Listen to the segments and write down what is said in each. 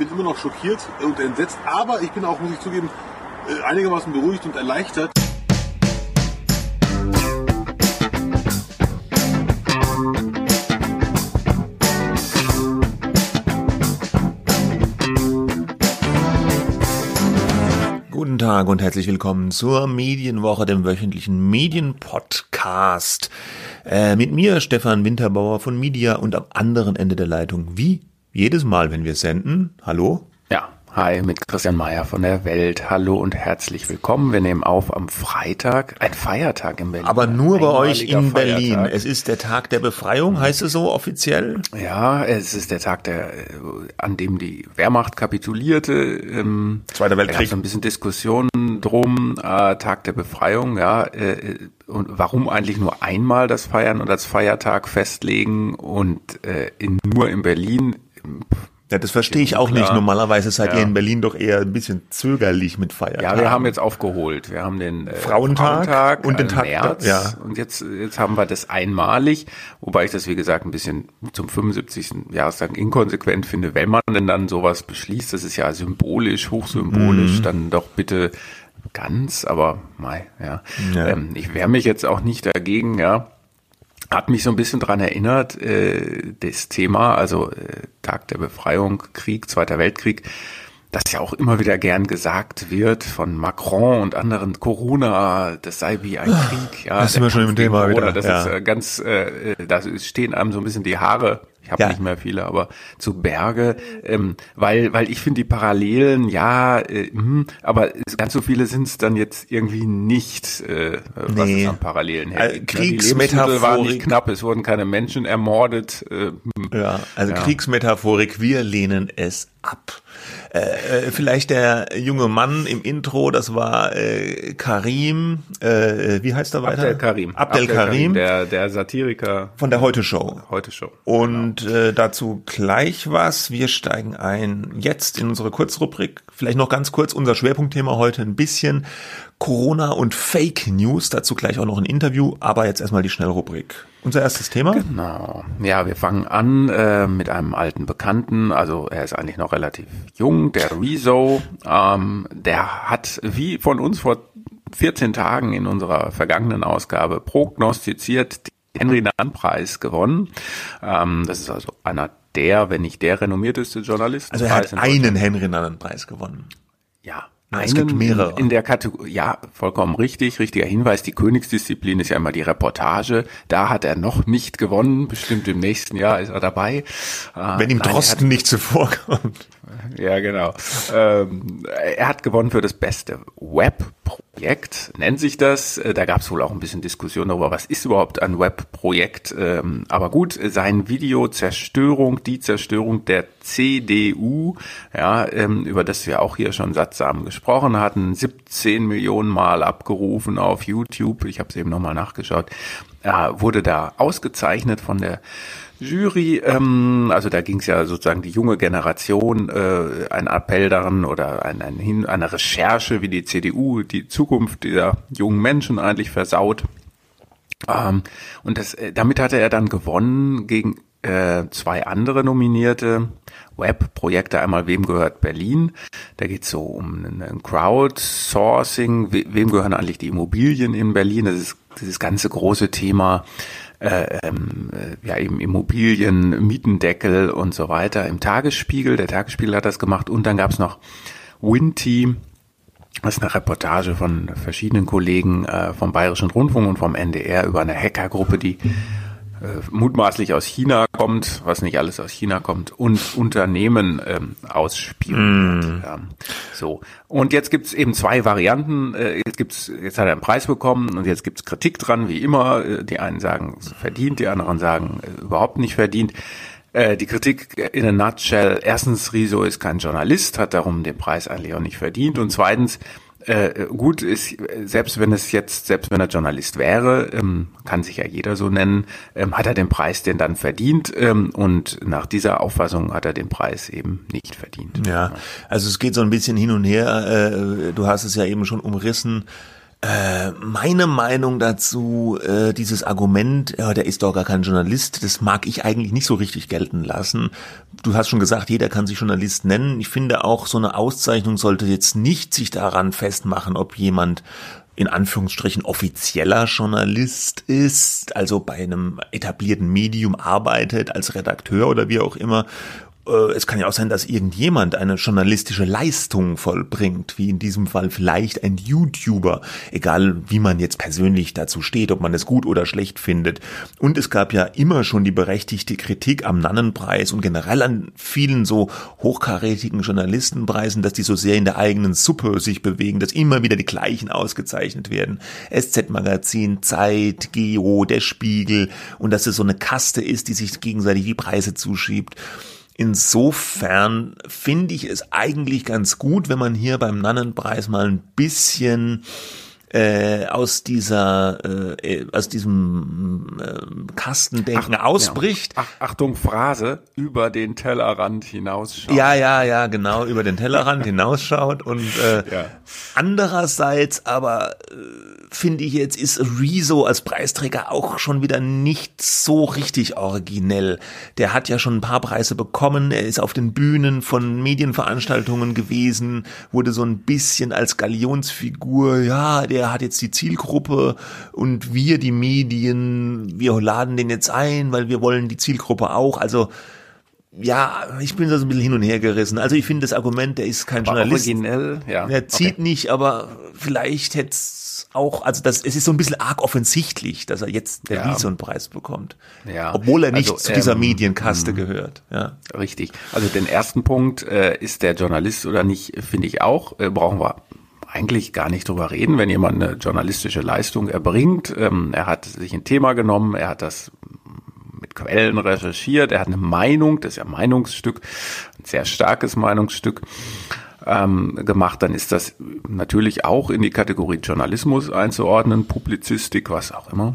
bin immer noch schockiert und entsetzt, aber ich bin auch, muss ich zugeben, äh, einigermaßen beruhigt und erleichtert. Guten Tag und herzlich willkommen zur Medienwoche, dem wöchentlichen Medienpodcast. Äh, mit mir, Stefan Winterbauer von Media und am anderen Ende der Leitung, wie jedes Mal, wenn wir senden. Hallo? Ja, hi, mit Christian Mayer von der Welt. Hallo und herzlich willkommen. Wir nehmen auf am Freitag, ein Feiertag in Berlin. Aber nur bei euch in Feiertag. Berlin. Es ist der Tag der Befreiung, heißt es so offiziell? Ja, es ist der Tag, der, äh, an dem die Wehrmacht kapitulierte. Ähm, Zweiter Da Weltkrieg. so ein bisschen Diskussion drum, äh, Tag der Befreiung, ja. Äh, und warum eigentlich nur einmal das Feiern und als Feiertag festlegen und äh, in, nur in Berlin? Ja, das verstehe ich auch nicht. Klar. Normalerweise seid ihr Ja. in Berlin doch eher ein bisschen zögerlich mit Feiertagen. Ja, wir haben jetzt aufgeholt. Wir haben den äh, Frauentag und den im Tag- März. ja. Und jetzt, jetzt haben wir das einmalig, wobei ich das, wie gesagt, ein bisschen zum 75. Jahrestag inkonsequent finde, wenn man denn dann sowas beschließt. Das ist ja symbolisch, hochsymbolisch, Mhm. dann doch bitte ganz, aber mei, ja. Ja. Ähm, ich wehre mich jetzt auch nicht dagegen, ja. Hat mich so ein bisschen dran erinnert, äh, das Thema, also äh, Tag der Befreiung, Krieg, Zweiter Weltkrieg, das ja auch immer wieder gern gesagt wird von Macron und anderen, Corona, das sei wie ein Krieg. Ja, da sind wir schon im Thema Corona, wieder, Das ja. ist äh, ganz, äh, da stehen einem so ein bisschen die Haare. Ich habe Ja. nicht mehr viele, aber zu Berge, ähm, weil weil ich finde die Parallelen, ja, äh, hm, aber ganz so viele sind es dann jetzt irgendwie nicht, äh, was Nee. es an Parallelen Äh, hält. Ne, Die Lebensmittel waren Kriegsmetaphorik. nicht knapp, es wurden keine Menschen ermordet. Äh, hm. Ja, also Ja. Kriegsmetaphorik, wir lehnen es ab. Äh, äh, vielleicht der junge Mann im Intro, das war äh, Karim, äh, wie heißt er weiter? Abdel Karim. Abdel, Karim, der, der Satiriker von der Heute Show. heute Show. Und äh, dazu gleich was. Wir steigen ein jetzt in unsere Kurzrubrik. Vielleicht noch ganz kurz unser Schwerpunktthema heute ein bisschen Corona und Fake News. Dazu gleich auch noch ein Interview. Aber jetzt erstmal die Schnellrubrik. Unser erstes Thema. Genau. Ja, wir fangen an äh, mit einem alten Bekannten. Also er ist eigentlich noch relativ jung, der Rezo. Ähm, der hat wie von uns vor 14 Tagen in unserer vergangenen Ausgabe prognostiziert den Henry-Nann-Preis gewonnen. Ähm, das ist also einer der, wenn nicht der renommierteste Journalist. Also er hat einen Henry Nannen-Preis gewonnen. Ja. Na, es gibt mehrere. In der Kategorie, ja, vollkommen richtig, richtiger Hinweis. Die Königsdisziplin ist ja immer die Reportage. Da hat er noch nicht gewonnen. Bestimmt im nächsten Jahr ist er dabei. Äh, Wenn ihm nein, Drosten nicht zuvorkommt. Ja, genau. Ähm, er hat gewonnen für das beste Webprojekt, nennt sich das. Äh, Da gab es wohl auch ein bisschen Diskussion darüber, was ist überhaupt ein Webprojekt. Ähm, aber gut, sein Video Zerstörung, die Zerstörung der CDU, ja, ähm, über das wir auch hier schon sattsam gesprochen hatten, 17 Millionen Mal abgerufen auf YouTube. Ich habe es eben nochmal nachgeschaut. Äh, wurde da ausgezeichnet von der Jury, ähm, also da ging es ja sozusagen die junge Generation, äh, ein Appell daran oder ein, ein, Hin- eine Recherche, wie die CDU die Zukunft dieser jungen Menschen eigentlich versaut. Ähm, und das, äh, damit hatte er dann gewonnen gegen äh, zwei andere nominierte Webprojekte. Einmal Wem gehört Berlin? Da geht es so um ein Crowdsourcing. We wem gehören eigentlich die Immobilien in Berlin? Das ist dieses ganze große Thema äh, ähm, äh, ja eben Immobilien, Mietendeckel und so weiter im Tagesspiegel. Der Tagesspiegel hat das gemacht und dann gab es noch Winty. Das ist eine Reportage von verschiedenen Kollegen äh, vom Bayerischen Rundfunk und vom NDR über eine Hackergruppe, die mutmaßlich aus China kommt, was nicht alles aus China kommt, und Unternehmen ähm, ausspioniert. Ja. So. Und jetzt gibt's eben zwei Varianten. Äh, jetzt gibt's, jetzt hat er einen Preis bekommen und jetzt gibt's Kritik dran, wie immer. Äh, Die einen sagen, es verdient, die anderen sagen, äh, überhaupt nicht verdient. Äh, Die Kritik in a nutshell. Erstens, Riso ist kein Journalist, hat darum den Preis eigentlich auch nicht verdient. Und zweitens, äh, gut ist, selbst wenn es jetzt, selbst wenn er Journalist wäre, ähm, kann sich ja jeder so nennen, ähm, hat er den Preis denn dann verdient ähm, und nach dieser Auffassung hat er den Preis eben nicht verdient. Ja, also es geht so ein bisschen hin und her. Äh, du hast es ja eben schon umrissen. Äh, meine Meinung dazu, äh, dieses Argument, ja, der ist doch gar kein Journalist, das mag ich eigentlich nicht so richtig gelten lassen. Du hast schon gesagt, jeder kann sich Journalist nennen. Ich finde auch, so eine Auszeichnung sollte jetzt nicht sich daran festmachen, ob jemand in Anführungsstrichen offizieller Journalist ist, also bei einem etablierten Medium arbeitet als Redakteur oder wie auch immer äh, es kann ja auch sein, dass irgendjemand eine journalistische Leistung vollbringt, wie in diesem Fall vielleicht ein YouTuber, egal wie man jetzt persönlich dazu steht, ob man es gut oder schlecht findet. Und es gab ja immer schon die berechtigte Kritik am Nannenpreis und generell an vielen so hochkarätigen Journalistenpreisen, dass die so sehr in der eigenen Suppe sich bewegen, dass immer wieder die gleichen ausgezeichnet werden. SZ-Magazin, Zeit, Geo, der Spiegel und dass es so eine Kaste ist, die sich gegenseitig die Preise zuschiebt. Insofern finde ich es eigentlich ganz gut, wenn man hier beim Nannenpreis mal ein bisschen äh, aus dieser äh, aus diesem äh, Kastendenken Ach, ausbricht. Ja. Ach, Achtung Phrase über den Tellerrand hinausschaut. Ja, ja, ja, genau über den Tellerrand hinausschaut und äh, ja. andererseits aber äh, finde ich jetzt ist Rezo als Preisträger auch schon wieder nicht so richtig originell. Der hat ja schon ein paar Preise bekommen. Er ist auf den Bühnen von Medienveranstaltungen gewesen, wurde so ein bisschen als Galionsfigur, ja, der hat jetzt die Zielgruppe und wir, die Medien, wir laden den jetzt ein, weil wir wollen die Zielgruppe auch. Also ja, ich bin da so ein bisschen hin und her gerissen. Also ich finde das Argument, der ist kein aber Journalist. Originell, ja. Der zieht okay. nicht, aber vielleicht hätte es auch, also das, es ist so ein bisschen arg offensichtlich, dass er jetzt den ja. Preis bekommt. Ja. Obwohl er nicht also, zu dieser ähm, Medienkaste mh. gehört. Ja. Richtig. Also den ersten Punkt, äh, ist der Journalist oder nicht, finde ich auch, äh, brauchen wir eigentlich gar nicht drüber reden, wenn jemand eine journalistische Leistung erbringt. Ähm, er hat sich ein Thema genommen, er hat das mit Quellen recherchiert, er hat eine Meinung, das ist ja ein Meinungsstück, ein sehr starkes Meinungsstück ähm, gemacht, dann ist das natürlich auch in die Kategorie Journalismus einzuordnen, Publizistik, was auch immer.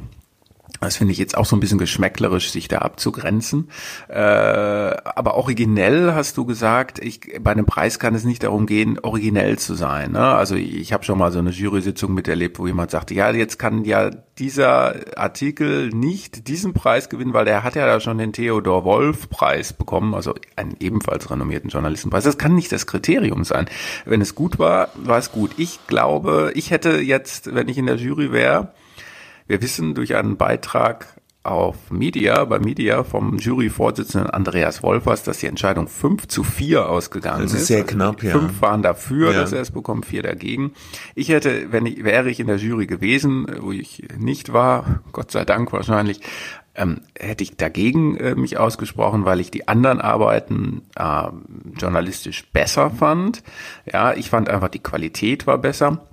Das finde ich jetzt auch so ein bisschen geschmäcklerisch, sich da abzugrenzen. Äh, aber originell hast du gesagt, ich, bei einem Preis kann es nicht darum gehen, originell zu sein. Ne? Also ich habe schon mal so eine Jury-Sitzung miterlebt, wo jemand sagte, ja, jetzt kann ja dieser Artikel nicht diesen Preis gewinnen, weil der hat ja da schon den Theodor Wolf Preis bekommen, also einen ebenfalls renommierten Journalistenpreis. Das kann nicht das Kriterium sein. Wenn es gut war, war es gut. Ich glaube, ich hätte jetzt, wenn ich in der Jury wäre, wir wissen durch einen Beitrag auf Media, bei Media vom Juryvorsitzenden Andreas Wolfers, dass die Entscheidung 5 zu 4 ausgegangen das ist. ist sehr also knapp, ja. Fünf waren dafür, ja. dass er es bekommt, vier dagegen. Ich hätte, wenn ich, wäre ich in der Jury gewesen, wo ich nicht war, Gott sei Dank wahrscheinlich, ähm, hätte ich dagegen äh, mich ausgesprochen, weil ich die anderen Arbeiten äh, journalistisch besser fand. Ja, ich fand einfach die Qualität war besser.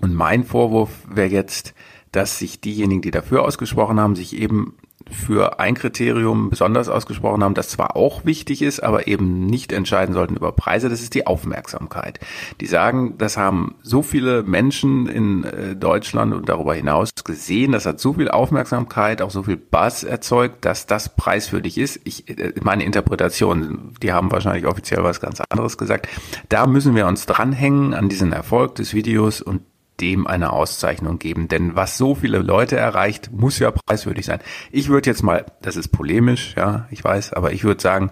Und mein Vorwurf wäre jetzt, dass sich diejenigen, die dafür ausgesprochen haben, sich eben für ein Kriterium besonders ausgesprochen haben, das zwar auch wichtig ist, aber eben nicht entscheiden sollten über Preise, das ist die Aufmerksamkeit. Die sagen, das haben so viele Menschen in äh, Deutschland und darüber hinaus gesehen, das hat so viel Aufmerksamkeit, auch so viel Buzz erzeugt, dass das preiswürdig ist. Ich, äh, meine Interpretation, die haben wahrscheinlich offiziell was ganz anderes gesagt. Da müssen wir uns dranhängen an diesen Erfolg des Videos und dem eine Auszeichnung geben. Denn was so viele Leute erreicht, muss ja preiswürdig sein. Ich würde jetzt mal, das ist polemisch, ja, ich weiß, aber ich würde sagen,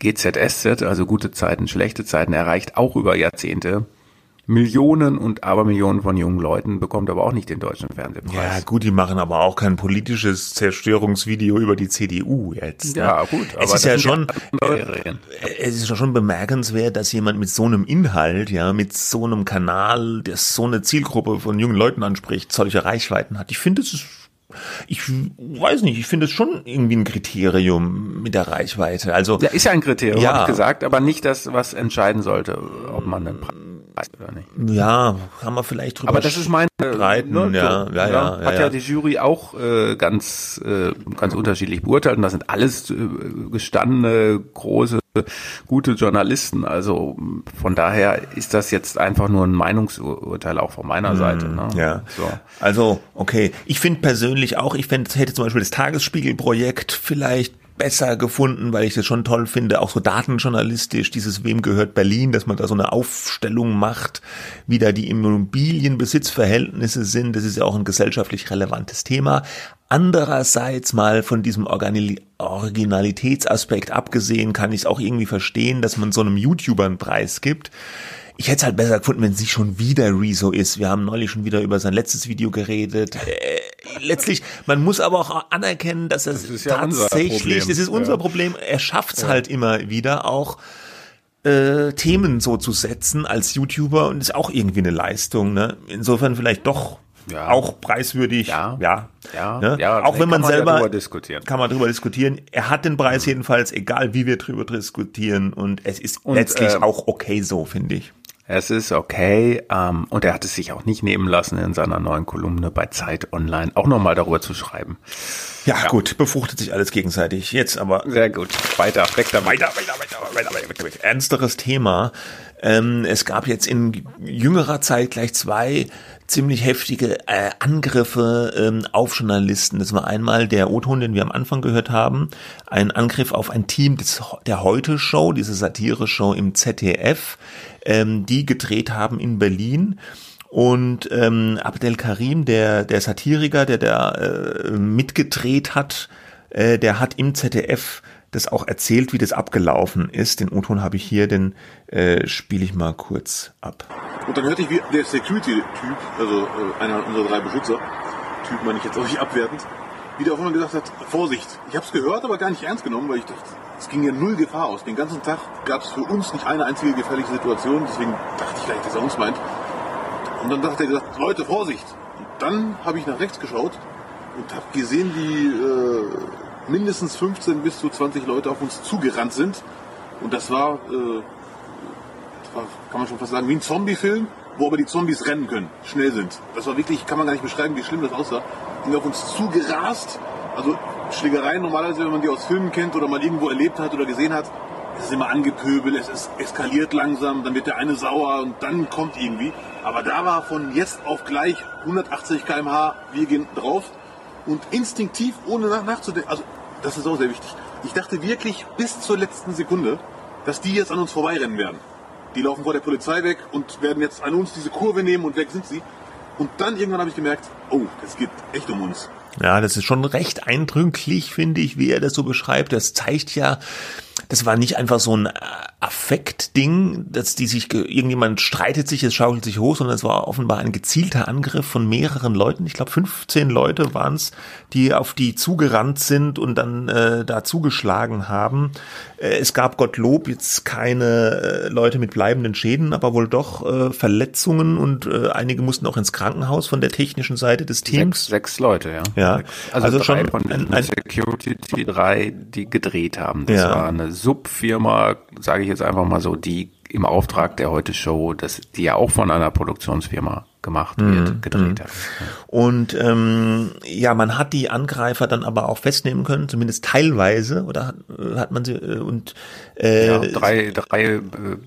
GZSZ, also gute Zeiten, schlechte Zeiten, erreicht auch über Jahrzehnte Millionen und Abermillionen von jungen Leuten, bekommt aber auch nicht den deutschen Fernsehpreis. Ja, gut, die machen aber auch kein politisches Zerstörungsvideo über die CDU jetzt. Ne? Ja, gut. Aber es ist ja schon, äh, es ist schon bemerkenswert, dass jemand mit so einem Inhalt, ja, mit so einem Kanal, der so eine Zielgruppe von jungen Leuten anspricht, solche Reichweiten hat. Ich finde, es ist ich weiß nicht, ich finde es schon irgendwie ein Kriterium mit der Reichweite. Also ja, ist ja ein Kriterium, ja. habe ich gesagt, aber nicht das, was entscheiden sollte, ob man einen Preis oder nicht. Ja, kann man vielleicht drüber Aber das ist meine streiten, ne, ja, ja, ja, ja, Hat ja, ja die Jury auch äh, ganz äh, ganz unterschiedlich beurteilt und das sind alles äh, gestandene große gute Journalisten. Also von daher ist das jetzt einfach nur ein Meinungsurteil auch von meiner hm, Seite. Ne? Ja. So. Also okay, ich finde persönlich auch, ich fände, hätte zum Beispiel das Tagesspiegelprojekt vielleicht besser gefunden, weil ich das schon toll finde, auch so datenjournalistisch, dieses Wem gehört Berlin, dass man da so eine Aufstellung macht, wie da die Immobilienbesitzverhältnisse sind. Das ist ja auch ein gesellschaftlich relevantes Thema. Andererseits mal von diesem Originalitätsaspekt abgesehen, kann ich es auch irgendwie verstehen, dass man so einem YouTuber einen Preis gibt. Ich hätte es halt besser gefunden, wenn es nicht schon wieder Rezo ist. Wir haben neulich schon wieder über sein letztes Video geredet. Äh, letztlich, man muss aber auch anerkennen, dass das, das ja tatsächlich, das ist unser ja. Problem. Er schafft es ja. halt immer wieder auch äh, Themen so zu setzen als YouTuber und ist auch irgendwie eine Leistung. Ne? Insofern vielleicht doch ja. auch preiswürdig. Ja, ja, ja, ne? ja auch wenn man, man selber ja diskutieren. kann man darüber diskutieren. Er hat den Preis mhm. jedenfalls, egal wie wir darüber diskutieren, und es ist und, letztlich äh, auch okay so, finde ich. Es ist okay. Ähm, und er hat es sich auch nicht nehmen lassen, in seiner neuen Kolumne bei Zeit Online auch nochmal darüber zu schreiben. Ja, ja, gut, befruchtet sich alles gegenseitig. Jetzt aber. Sehr gut. Weiter, weg damit. Weiter, weiter, weiter, weiter, weiter, weiter, weiter. Ernsteres Thema. Ähm, es gab jetzt in jüngerer Zeit gleich zwei ziemlich heftige äh, Angriffe ähm, auf Journalisten. Das war einmal der O-Ton, den wir am Anfang gehört haben, ein Angriff auf ein Team des, der Heute-Show, diese Satire-Show im ZDF, ähm, die gedreht haben in Berlin. Und ähm, Abdel Karim, der, der Satiriker, der da äh, mitgedreht hat, äh, der hat im ZDF das auch erzählt, wie das abgelaufen ist. Den O-Ton habe ich hier, den äh, spiele ich mal kurz ab. Und dann hörte ich, wie der Security-Typ, also äh, einer unserer drei Beschützer, Typ meine ich jetzt auch nicht abwertend, wieder auf einmal gesagt hat, Vorsicht. Ich habe es gehört, aber gar nicht ernst genommen, weil ich dachte, es ging ja null Gefahr aus. Den ganzen Tag gab es für uns nicht eine einzige gefährliche Situation, deswegen dachte ich gleich, dass er uns meint. Und dann dachte er gesagt, Leute, Vorsicht. Und dann habe ich nach rechts geschaut und habe gesehen, wie äh, mindestens 15 bis zu 20 Leute auf uns zugerannt sind. Und das war, äh, das war kann man schon fast sagen, wie ein Zombie-Film, wo aber die Zombies rennen können, schnell sind. Das war wirklich, kann man gar nicht beschreiben, wie schlimm das aussah. Sind auf uns zugerast. Also Schlägereien normalerweise, wenn man die aus Filmen kennt oder mal irgendwo erlebt hat oder gesehen hat, es ist immer angepöbelt, es ist eskaliert langsam, dann wird der eine sauer und dann kommt irgendwie. Aber da war von jetzt auf gleich 180 km/h, wir gehen drauf und instinktiv, ohne nach nachzudenken, also das ist auch sehr wichtig. Ich dachte wirklich bis zur letzten Sekunde, dass die jetzt an uns vorbeirennen werden. Die laufen vor der Polizei weg und werden jetzt an uns diese Kurve nehmen und weg sind sie. Und dann irgendwann habe ich gemerkt, oh, es geht echt um uns. Ja, das ist schon recht eindrücklich, finde ich, wie er das so beschreibt. Das zeigt ja, das war nicht einfach so ein Affektding, dass die sich, irgendjemand streitet sich, es schaukelt sich hoch, sondern es war offenbar ein gezielter Angriff von mehreren Leuten. Ich glaube, 15 Leute waren es, die auf die zugerannt sind und dann äh, da zugeschlagen haben. Äh, es gab Gottlob jetzt keine äh, Leute mit bleibenden Schäden, aber wohl doch äh, Verletzungen und äh, einige mussten auch ins Krankenhaus von der technischen Seite des Teams. Sechs, sechs Leute, ja. Ja, also, also schon von ein, ein Security drei, die gedreht haben. Das ja. war eine Subfirma, sage ich jetzt einfach mal so, die im Auftrag der Heute Show, das, die ja auch von einer Produktionsfirma gemacht wird, mhm. gedreht hat. Und ähm, ja, man hat die Angreifer dann aber auch festnehmen können, zumindest teilweise, oder hat, hat man sie äh, und äh, ja, drei, drei äh,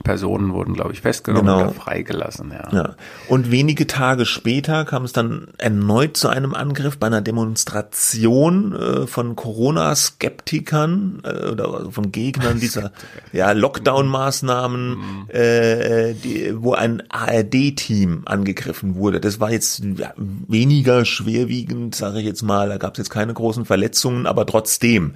Personen wurden, glaube ich, festgenommen genau. oder freigelassen. Ja. ja. Und wenige Tage später kam es dann erneut zu einem Angriff bei einer Demonstration äh, von Corona-Skeptikern äh, oder von Gegnern dieser ja, Lockdown-Maßnahmen, mhm. äh, die, wo ein ARD-Team angegriffen angegriffen wurde. Das war jetzt weniger schwerwiegend, sage ich jetzt mal. Da gab es jetzt keine großen Verletzungen, aber trotzdem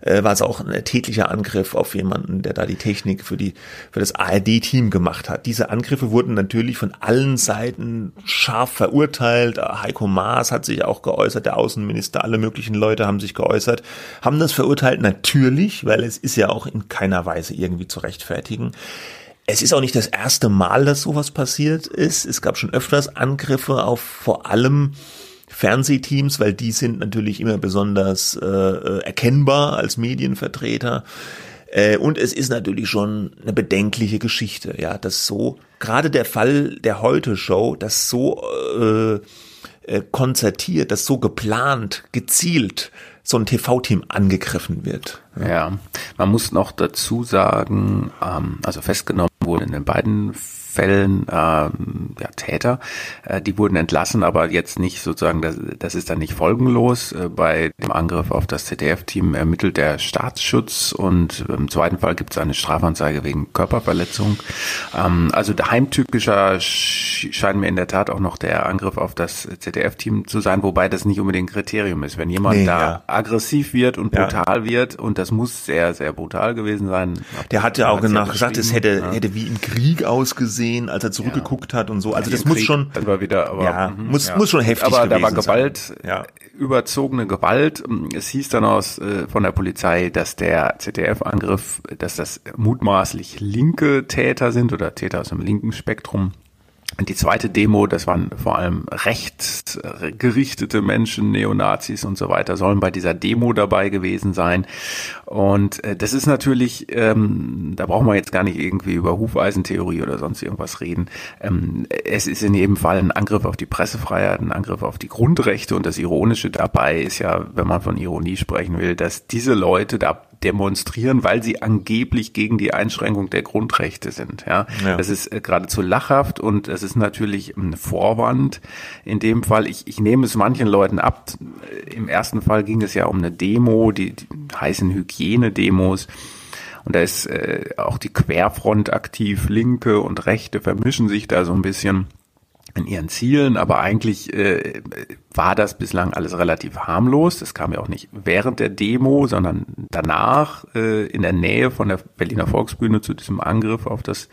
äh, war es auch ein tätlicher Angriff auf jemanden, der da die Technik für die für das ARD-Team gemacht hat. Diese Angriffe wurden natürlich von allen Seiten scharf verurteilt. Heiko Maas hat sich auch geäußert, der Außenminister, alle möglichen Leute haben sich geäußert, haben das verurteilt natürlich, weil es ist ja auch in keiner Weise irgendwie zu rechtfertigen. Es ist auch nicht das erste Mal, dass sowas passiert ist. Es gab schon öfters Angriffe auf vor allem Fernsehteams, weil die sind natürlich immer besonders äh, äh, erkennbar als Medienvertreter. Äh, und es ist natürlich schon eine bedenkliche Geschichte, ja, dass so gerade der Fall der Heute Show, das so äh, äh, konzertiert, das so geplant, gezielt so ein TV-Team angegriffen wird. Ja. ja. man muss noch dazu sagen, ähm, also festgenommen wurden in den beiden Fällen ähm, ja, Täter. Äh, die wurden entlassen, aber jetzt nicht sozusagen, das, das ist dann nicht folgenlos. Äh, bei dem Angriff auf das ZDF-Team ermittelt der Staatsschutz und im zweiten Fall gibt es eine Strafanzeige wegen Körperverletzung. Ähm, also heimtückischer scheint mir in der Tat auch noch der Angriff auf das ZDF-Team zu sein, wobei das nicht unbedingt ein Kriterium ist. Wenn jemand nee, da ja. aggressiv wird und brutal ja. wird, und das muss sehr, sehr brutal gewesen sein. Der hat ja auch danach gesagt, es hätte, hätte wie im Krieg ausgesehen, als er zurückgeguckt hat und so. Also das muss Krieg schon, wieder, aber, ja, mhm, muss, muss schon heftig aber gewesen da war Gewalt, ja. überzogene Gewalt. Es hieß dann aus äh, von der Polizei, dass der ZDF-Angriff, dass das mutmaßlich linke Täter sind oder Täter aus dem linken Spektrum. Die zweite Demo, das waren vor allem rechtsgerichtete Menschen, Neonazis und so weiter, sollen bei dieser Demo dabei gewesen sein. Und äh, das ist natürlich, ähm, da brauchen wir jetzt gar nicht irgendwie über Hufeisentheorie oder sonst irgendwas reden. Ähm, es ist in jedem Fall ein Angriff auf die Pressefreiheit, ein Angriff auf die Grundrechte. Und das Ironische dabei ist ja, wenn man von Ironie sprechen will, dass diese Leute da demonstrieren, weil sie angeblich gegen die Einschränkung der Grundrechte sind. Ja, ja. das ist äh, geradezu lachhaft und es ist natürlich ein Vorwand. In dem Fall, ich, ich nehme es manchen Leuten ab. Im ersten Fall ging es ja um eine Demo, die, die heißen Hygienedemos. Und da ist äh, auch die Querfront aktiv, Linke und Rechte vermischen sich da so ein bisschen in ihren Zielen, aber eigentlich äh, war das bislang alles relativ harmlos. Das kam ja auch nicht während der Demo, sondern danach äh, in der Nähe von der Berliner Volksbühne zu diesem Angriff auf das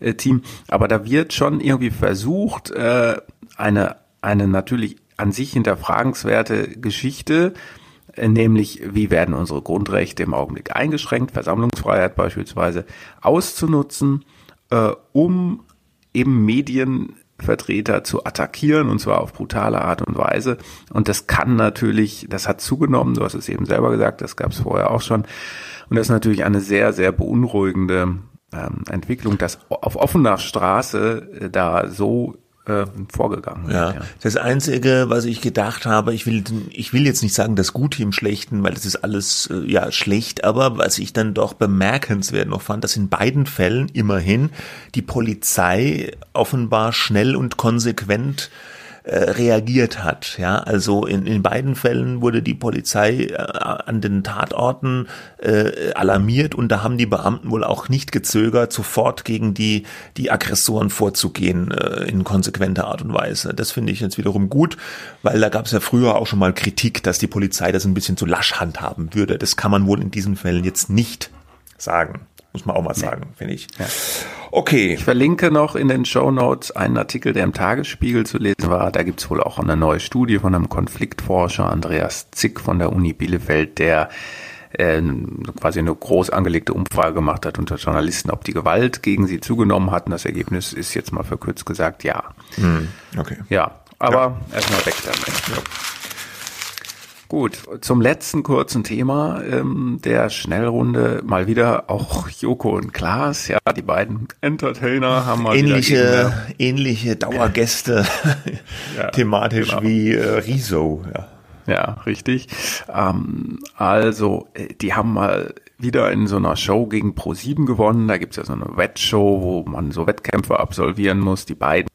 äh, Team. Aber da wird schon irgendwie versucht, äh, eine, eine natürlich an sich hinterfragenswerte Geschichte, äh, nämlich wie werden unsere Grundrechte im Augenblick eingeschränkt, Versammlungsfreiheit beispielsweise, auszunutzen, äh, um eben Medien Vertreter zu attackieren und zwar auf brutale Art und Weise. Und das kann natürlich, das hat zugenommen, du hast es eben selber gesagt, das gab es vorher auch schon. Und das ist natürlich eine sehr, sehr beunruhigende ähm, Entwicklung, dass auf offener Straße äh, da so äh, vorgegangen ja. ja. Das Einzige, was ich gedacht habe, ich will, ich will jetzt nicht sagen das Gute im Schlechten, weil das ist alles äh, ja schlecht, aber was ich dann doch bemerkenswert noch fand, dass in beiden Fällen immerhin die Polizei offenbar schnell und konsequent äh, reagiert hat. Ja, also in, in beiden Fällen wurde die Polizei äh, an den Tatorten äh, alarmiert und da haben die Beamten wohl auch nicht gezögert, sofort gegen die die Aggressoren vorzugehen äh, in konsequenter Art und Weise. Das finde ich jetzt wiederum gut, weil da gab es ja früher auch schon mal Kritik, dass die Polizei das ein bisschen zu lasch handhaben würde. Das kann man wohl in diesen Fällen jetzt nicht sagen. Muss man auch mal sagen, nee. finde ich. Ja. Okay. Ich verlinke noch in den Show Notes einen Artikel, der im Tagesspiegel zu lesen war. Da gibt's wohl auch eine neue Studie von einem Konfliktforscher, Andreas Zick von der Uni Bielefeld, der äh, quasi eine groß angelegte Umfrage gemacht hat unter Journalisten, ob die Gewalt gegen sie zugenommen hat. Und das Ergebnis ist jetzt mal verkürzt gesagt, ja. Hm, okay. Ja, aber ja. erstmal weg damit. Ja. Gut, zum letzten kurzen Thema ähm, der Schnellrunde mal wieder auch Joko und Klaas, ja, die beiden Entertainer haben mal ähnliche ähnliche Dauergäste ja, thematisch genau. wie äh, Riso, ja. Ja, richtig. Ähm, also, äh, die haben mal wieder in so einer Show gegen Pro7 gewonnen. Da gibt's ja so eine Wettshow, wo man so Wettkämpfe absolvieren muss. Die beiden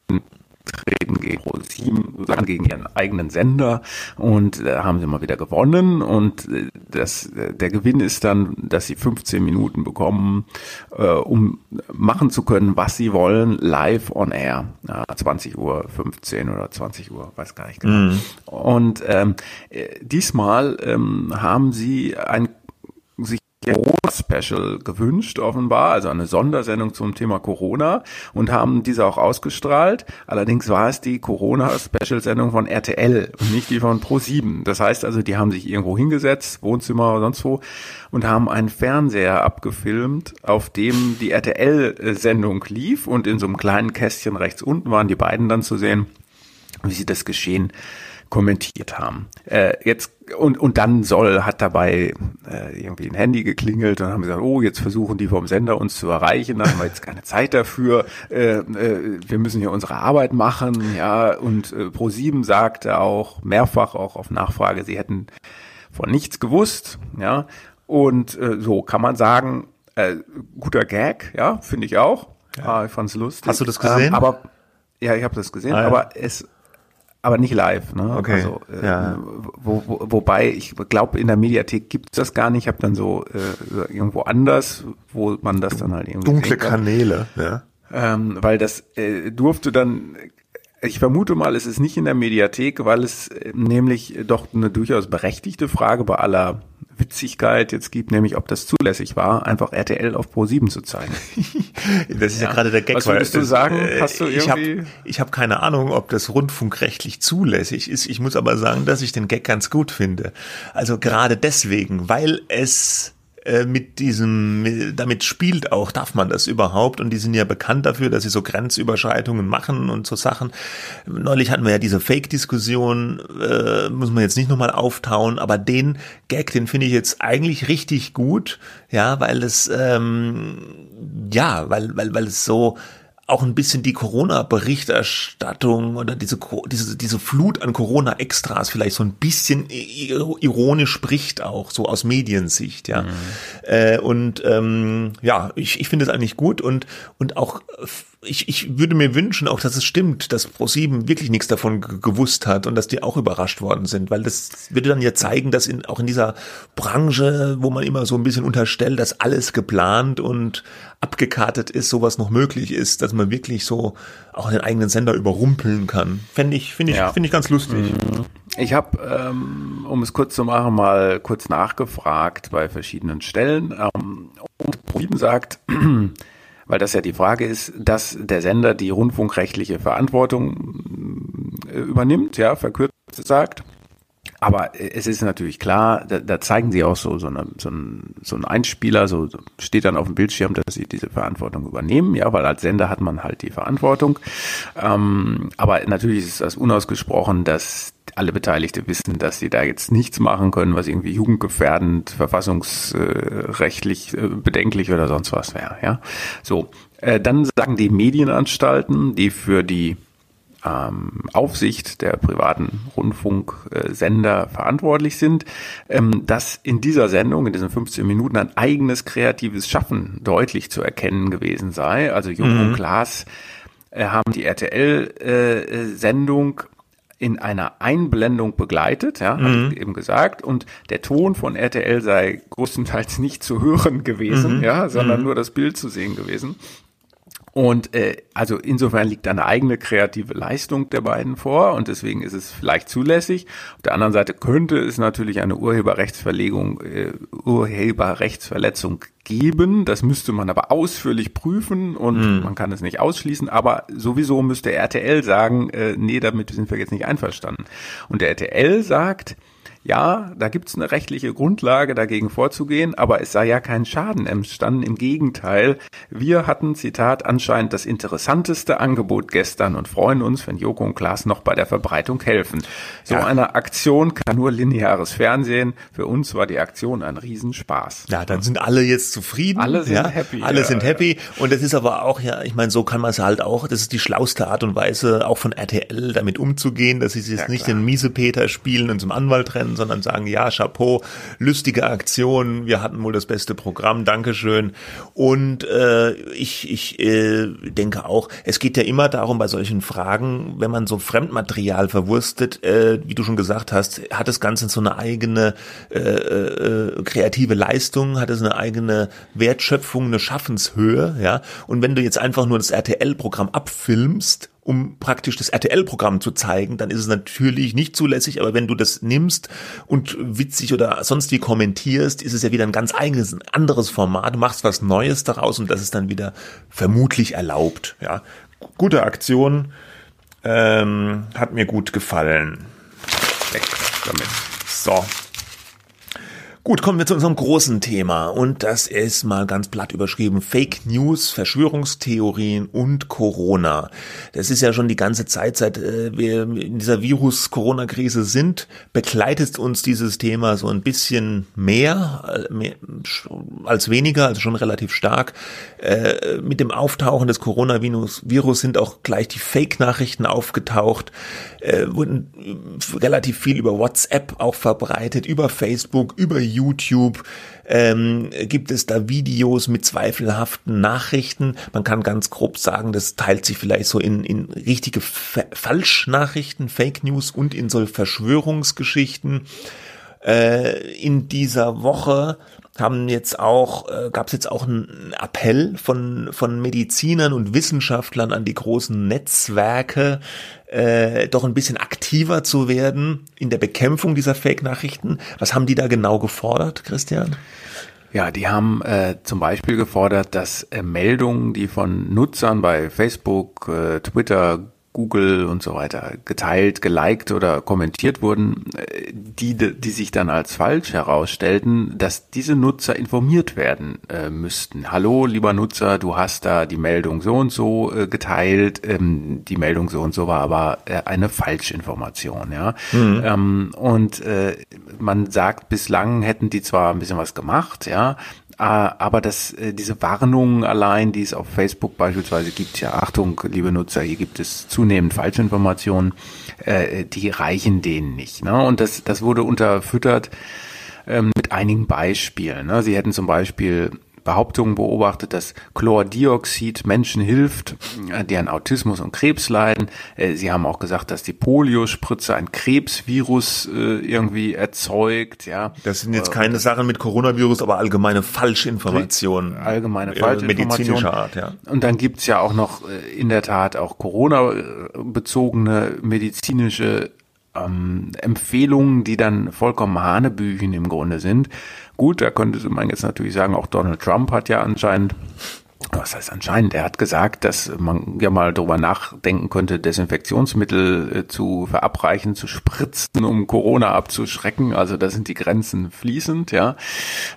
treten gegen ProSieben, sozusagen gegen ihren eigenen Sender und da haben sie mal wieder gewonnen und äh, das, äh, der Gewinn ist dann, dass sie 15 Minuten bekommen, äh, um machen zu können, was sie wollen, live on air. Ja, 20 Uhr 15 oder 20 Uhr, weiß gar nicht genau. Mhm. Und ähm, äh, diesmal ähm, haben sie ein Corona-Special gewünscht, offenbar, also eine Sondersendung zum Thema Corona und haben diese auch ausgestrahlt. Allerdings war es die Corona-Special-Sendung von RTL und nicht die von Pro7. Das heißt also, die haben sich irgendwo hingesetzt, Wohnzimmer oder sonst wo, und haben einen Fernseher abgefilmt, auf dem die RTL-Sendung lief und in so einem kleinen Kästchen rechts unten waren die beiden dann zu sehen, wie sie das Geschehen kommentiert haben. Äh, jetzt und und dann soll hat dabei äh, irgendwie ein Handy geklingelt und haben gesagt, oh jetzt versuchen die vom Sender uns zu erreichen, da haben wir jetzt keine Zeit dafür. Äh, äh, wir müssen hier unsere Arbeit machen, ja. Und äh, Pro7 sagte auch mehrfach auch auf Nachfrage, sie hätten von nichts gewusst, ja. Und äh, so kann man sagen, äh, guter Gag, ja, finde ich auch. Ja. Ah, ich fand's lustig. Hast du das gesehen? Ähm, aber ja, ich habe das gesehen, ah, ja. aber es aber nicht live. Ne? Okay. Also, äh, ja. wo, wo, wobei, ich glaube, in der Mediathek gibt's das gar nicht. Ich habe dann so äh, irgendwo anders, wo man das dann halt irgendwie. Dunkle Kanäle, ja. Ähm, weil das äh, durfte dann ich vermute mal, es ist nicht in der Mediathek, weil es äh, nämlich doch eine durchaus berechtigte Frage bei aller Witzigkeit jetzt gibt, nämlich ob das zulässig war, einfach RTL auf Pro 7 zu zeigen. das ist ja, ja gerade der Gag. Was würdest du sagen? Äh, Hast du irgendwie? Ich habe hab keine Ahnung, ob das rundfunkrechtlich zulässig ist. Ich muss aber sagen, dass ich den Gag ganz gut finde. Also gerade deswegen, weil es mit diesem, damit spielt auch, darf man das überhaupt? Und die sind ja bekannt dafür, dass sie so Grenzüberschreitungen machen und so Sachen. Neulich hatten wir ja diese Fake-Diskussion, äh, muss man jetzt nicht nochmal auftauen, aber den Gag, den finde ich jetzt eigentlich richtig gut, ja, weil es, ähm, ja, weil, weil, weil es so, auch ein bisschen die Corona-Berichterstattung oder diese, diese, diese Flut an Corona-Extras vielleicht so ein bisschen ironisch spricht auch, so aus Mediensicht, ja. Mhm. Äh, und ähm, ja, ich, ich finde es eigentlich gut und, und auch ich, ich würde mir wünschen auch, dass es stimmt, dass ProSieben wirklich nichts davon gewusst hat und dass die auch überrascht worden sind, weil das würde dann ja zeigen, dass in, auch in dieser Branche, wo man immer so ein bisschen unterstellt, dass alles geplant und abgekartet ist, sowas noch möglich ist, dass man wirklich so auch den eigenen Sender überrumpeln kann. Fände ich, finde ich, ja. finde ich ganz lustig. Mhm. Ich habe, ähm, um es kurz zu machen, mal kurz nachgefragt bei verschiedenen Stellen ähm, und ProSieben sagt, weil das ja die Frage ist, dass der Sender die rundfunkrechtliche Verantwortung äh, übernimmt, ja, verkürzt sagt. Aber es ist natürlich klar, da, da zeigen sie auch so, so, eine, so, ein, so ein Einspieler, so steht dann auf dem Bildschirm, dass sie diese Verantwortung übernehmen, ja, weil als Sender hat man halt die Verantwortung. Ähm, aber natürlich ist das unausgesprochen, dass alle Beteiligte wissen, dass sie da jetzt nichts machen können, was irgendwie jugendgefährdend, verfassungsrechtlich äh, bedenklich oder sonst was wäre. Ja, so. Äh, dann sagen die Medienanstalten, die für die ähm, Aufsicht der privaten Rundfunksender verantwortlich sind, ähm, dass in dieser Sendung, in diesen 15 Minuten, ein eigenes kreatives Schaffen deutlich zu erkennen gewesen sei. Also Jung mhm. und Klaas äh, haben die RTL-Sendung in einer Einblendung begleitet, ja, mhm. eben gesagt, und der Ton von RTL sei größtenteils nicht zu hören gewesen, mhm. ja, sondern mhm. nur das Bild zu sehen gewesen. Und äh, also insofern liegt eine eigene kreative Leistung der beiden vor und deswegen ist es vielleicht zulässig. Auf der anderen Seite könnte es natürlich eine Urheberrechtsverlegung, äh, Urheberrechtsverletzung geben. Das müsste man aber ausführlich prüfen und mhm. man kann es nicht ausschließen. Aber sowieso müsste RTL sagen, äh, nee, damit sind wir jetzt nicht einverstanden. Und der RTL sagt, ja, da gibt's eine rechtliche Grundlage, dagegen vorzugehen, aber es sei ja kein Schaden entstanden. Im Gegenteil, wir hatten, Zitat, anscheinend das interessanteste Angebot gestern und freuen uns, wenn Joko und Klaas noch bei der Verbreitung helfen. So ja. eine Aktion kann nur lineares Fernsehen. Für uns war die Aktion ein Riesenspaß. Ja, dann sind alle jetzt zufrieden. Alle sind ja? happy. Alle ja, sind happy. Und das ist aber auch, ja, ich meine, so kann man es halt auch, das ist die schlauste Art und Weise, auch von RTL damit umzugehen, dass sie jetzt nicht den Miesepeter spielen und zum Anwalt rennen, sondern sagen, ja, Chapeau, lustige Aktion, wir hatten wohl das beste Programm, Dankeschön. Und äh, ich, ich äh, denke auch, es geht ja immer darum bei solchen Fragen, wenn man so Fremdmaterial verwurstet, äh, wie du schon gesagt hast, hat das Ganze so eine eigene äh, äh, kreative Leistung, hat es eine eigene Wertschöpfung, eine Schaffenshöhe, ja. Und wenn du jetzt einfach nur das RTL-Programm abfilmst, um praktisch das RTL-Programm zu zeigen, dann ist es natürlich nicht zulässig, aber wenn du das nimmst und witzig oder sonst wie kommentierst, ist es ja wieder ein ganz eigenes, ein anderes Format, du machst was Neues daraus und das ist dann wieder vermutlich erlaubt. Ja, gute Aktion, ähm, hat mir gut gefallen. Weg damit. So, Gut, kommen wir zu unserem großen Thema und das ist mal ganz platt überschrieben Fake News, Verschwörungstheorien und Corona. Das ist ja schon die ganze Zeit, seit äh, wir in dieser Virus-Corona-Krise sind, begleitet uns dieses Thema so ein bisschen mehr, äh, mehr als weniger, also schon relativ stark. Äh, mit dem Auftauchen des Coronavirus Virus sind auch gleich die Fake-Nachrichten aufgetaucht, wurden relativ viel über WhatsApp auch verbreitet, über Facebook, über YouTube ähm, gibt es da Videos mit zweifelhaften Nachrichten. Man kann ganz grob sagen, das teilt sich vielleicht so in, in richtige Fa Falschnachrichten, Fake News und in so Verschwörungsgeschichten. Äh, in dieser Woche haben jetzt auch, äh, gab es jetzt auch einen Appell von, von Medizinern und Wissenschaftlern an die großen Netzwerke, äh, doch ein bisschen aktiver zu werden in der Bekämpfung dieser Fake-Nachrichten. Was haben die da genau gefordert, Christian? Ja, die haben äh, zum Beispiel gefordert, dass äh, Meldungen, die von Nutzern bei Facebook, äh, Twitter, Google und so weiter geteilt, geliked oder kommentiert wurden, äh, die, die sich dann als falsch herausstellten, dass diese Nutzer informiert werden äh, müssten. Hallo, lieber Nutzer, du hast da die Meldung so und so äh, geteilt, ähm, die Meldung so und so war aber äh, eine Falschinformation, ja. Mhm. Ähm, und äh, man sagt, bislang hätten die zwar ein bisschen was gemacht, ja, aber das, äh, diese Warnungen allein, die es auf Facebook beispielsweise gibt, ja, Achtung, liebe Nutzer, hier gibt es zunehmend Falschinformationen, äh, die reichen denen nicht. Ne? Und das, das wurde unterfüttert ähm, mit einigen Beispielen. Ne? Sie hätten zum Beispiel Behauptungen beobachtet, dass Chlordioxid Menschen hilft, äh, die an Autismus und Krebs leiden. Äh, sie haben auch gesagt, dass die Poliospritze ein Krebsvirus äh, irgendwie erzeugt. Ja, das sind jetzt keine Sachen mit Coronavirus, aber allgemeine Falschinformationen. Allgemeine Falschinformationen. Medizinischer Art, ja. Und dann gibt's ja auch noch in der Tat auch Corona-bezogene medizinische ähm, Empfehlungen, die dann vollkommen Hanebüchen im Grunde sind. Gut, da könnte man jetzt natürlich sagen, auch Donald Trump hat ja anscheinend was heißt anscheinend? Er hat gesagt, dass man ja mal darüber nachdenken könnte, Desinfektionsmittel äh, zu verabreichen, zu spritzen, um Corona abzuschrecken. Also da sind die Grenzen fließend, ja.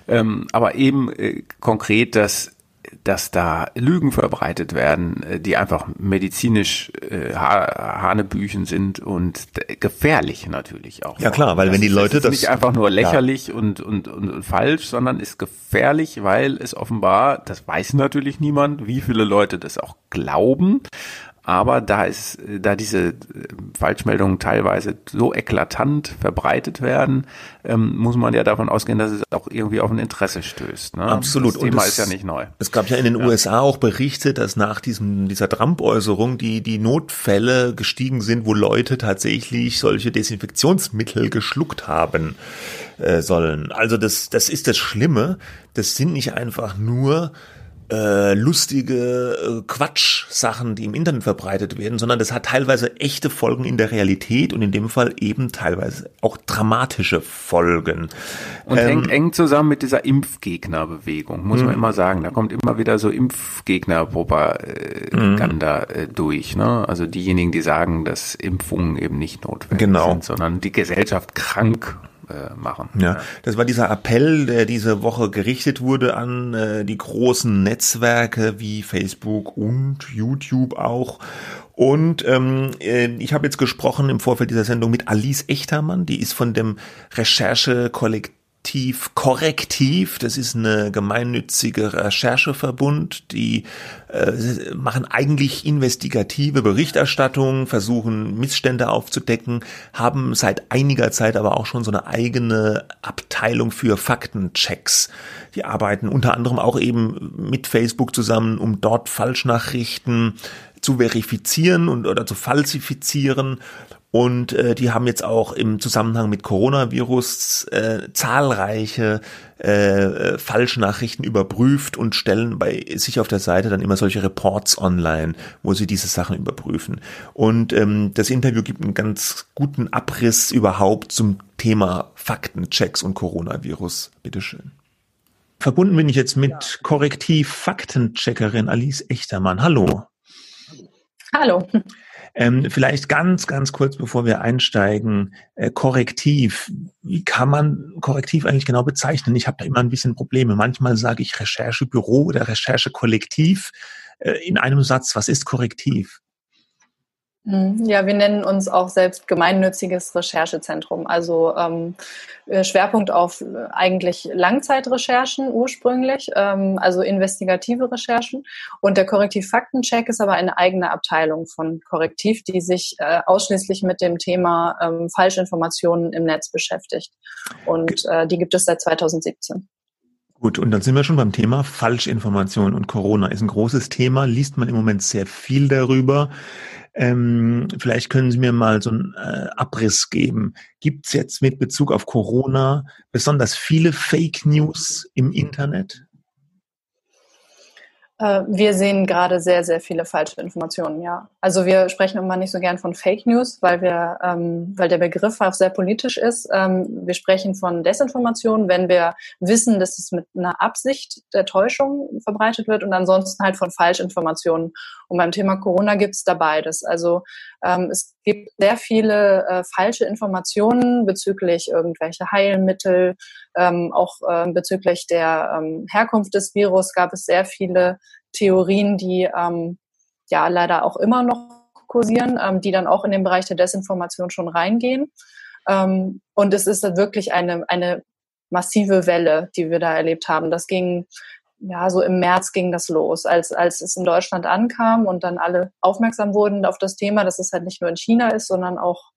Ähm, aber eben äh, konkret, dass dass da Lügen verbreitet werden, äh, die einfach medizinisch äh, Hanebüchen sind und gefährlich natürlich auch. Ja klar, weil das wenn die Leute das ist nicht einfach nur lächerlich ja. und, und, und, und falsch, sondern ist gefährlich, weil es offenbar, das weiß natürlich niemand, wie viele Leute das auch glauben, aber da ist, da diese äh, Falschmeldungen teilweise so eklatant verbreitet werden, ähm, muss man ja davon ausgehen, dass es auch irgendwie auf ein Interesse stößt. Ne? Absolut. Das Thema es, ist ja nicht neu. Es gab ja in den ja. USA auch Berichte, dass nach diesem, dieser Trump-Äußerung die, die Notfälle gestiegen sind, wo Leute tatsächlich solche Desinfektionsmittel geschluckt haben äh, sollen. Also das, das ist das Schlimme. Das sind nicht einfach nur äh, lustige äh, Quatsch-Sachen, die im Internet verbreitet werden, sondern das hat teilweise echte Folgen in der Realität und in dem Fall eben teilweise auch dramatische Folgen. Und ähm, hängt eng zusammen mit dieser Impfgegnerbewegung, muss man mhm. immer sagen. Da kommt immer wieder so Impfgegnerpropaganda äh, durch. Ne? Also diejenigen, die sagen, dass Impfungen eben nicht notwendig genau. sind, sondern die Gesellschaft krank äh, machen. Ja, das war dieser Appell, der diese Woche gerichtet wurde an äh, die großen Netzwerke wie Facebook und YouTube auch. Und ähm, äh, ich habe jetzt gesprochen im Vorfeld dieser Sendung mit Alice Echtermann, die ist von dem Recherchekollektiv Aktiv Korrektiv, das ist eine gemeinnützige Rechercheverbund, die äh, machen eigentlich investigative Berichterstattung, versuchen Missstände aufzudecken, haben seit einiger Zeit aber auch schon so eine eigene Abteilung für Faktenchecks. Die arbeiten unter anderem auch eben mit Facebook zusammen, um dort Falschnachrichten zu verifizieren und oder zu falsifizieren und äh, die haben jetzt auch im Zusammenhang mit Coronavirus äh, zahlreiche äh, Falschnachrichten überprüft und stellen bei sich auf der Seite dann immer solche Reports online, wo sie diese Sachen überprüfen. Und ähm, das Interview gibt einen ganz guten Abriss überhaupt zum Thema Faktenchecks und Coronavirus. Bitteschön. Verbunden bin ich jetzt mit Korrektiv-Faktencheckerin Alice Echtermann. Hallo. Hallo. Ähm, vielleicht ganz, ganz kurz, bevor wir einsteigen, äh, Korrektiv. Wie kann man Korrektiv eigentlich genau bezeichnen? Ich habe da immer ein bisschen Probleme. Manchmal sage ich Recherchebüro oder Recherchekollektiv äh, in einem Satz. Was ist Korrektiv? Mhm. Ja, wir nennen uns auch selbst gemeinnütziges Recherchezentrum. Also ähm, äh, Schwerpunkt auf äh, eigentlich Langzeitrecherchen ursprünglich, ähm, also investigative Recherchen. Und der Korrektiv-Faktencheck ist aber eine eigene Abteilung von Korrektiv, die sich äh, ausschließlich mit dem Thema ähm, Falschinformationen im Netz beschäftigt. Und äh, die gibt es seit 2017. Gut, und dann sind wir schon beim Thema Falschinformation und Corona ist ein großes Thema, liest man im Moment sehr viel darüber. Ähm, vielleicht können Sie mir mal so einen äh, Abriss geben. Gibt es jetzt mit Bezug auf Corona besonders viele Fake News im Internet? Äh, wir sehen gerade sehr, sehr viele falsche Informationen, ja. Also wir sprechen immer nicht so gern von Fake News, weil wir, ähm, weil der Begriff auch sehr politisch ist. Ähm, wir sprechen von Desinformation, wenn wir wissen, dass es mit einer Absicht der Täuschung verbreitet wird und ansonsten halt von Falschinformationen. Und beim Thema Corona gibt es da beides. Also ähm, es gibt sehr viele äh, falsche Informationen bezüglich irgendwelche Heilmittel, ähm, auch äh, bezüglich der ähm, Herkunft des Virus gab es sehr viele Theorien, die ähm, ja leider auch immer noch kursieren, ähm, die dann auch in den Bereich der Desinformation schon reingehen. Ähm, und es ist wirklich eine, eine massive Welle, die wir da erlebt haben. Das ging ja, so im März ging das los, als, als es in Deutschland ankam und dann alle aufmerksam wurden auf das Thema, dass es halt nicht nur in China ist, sondern auch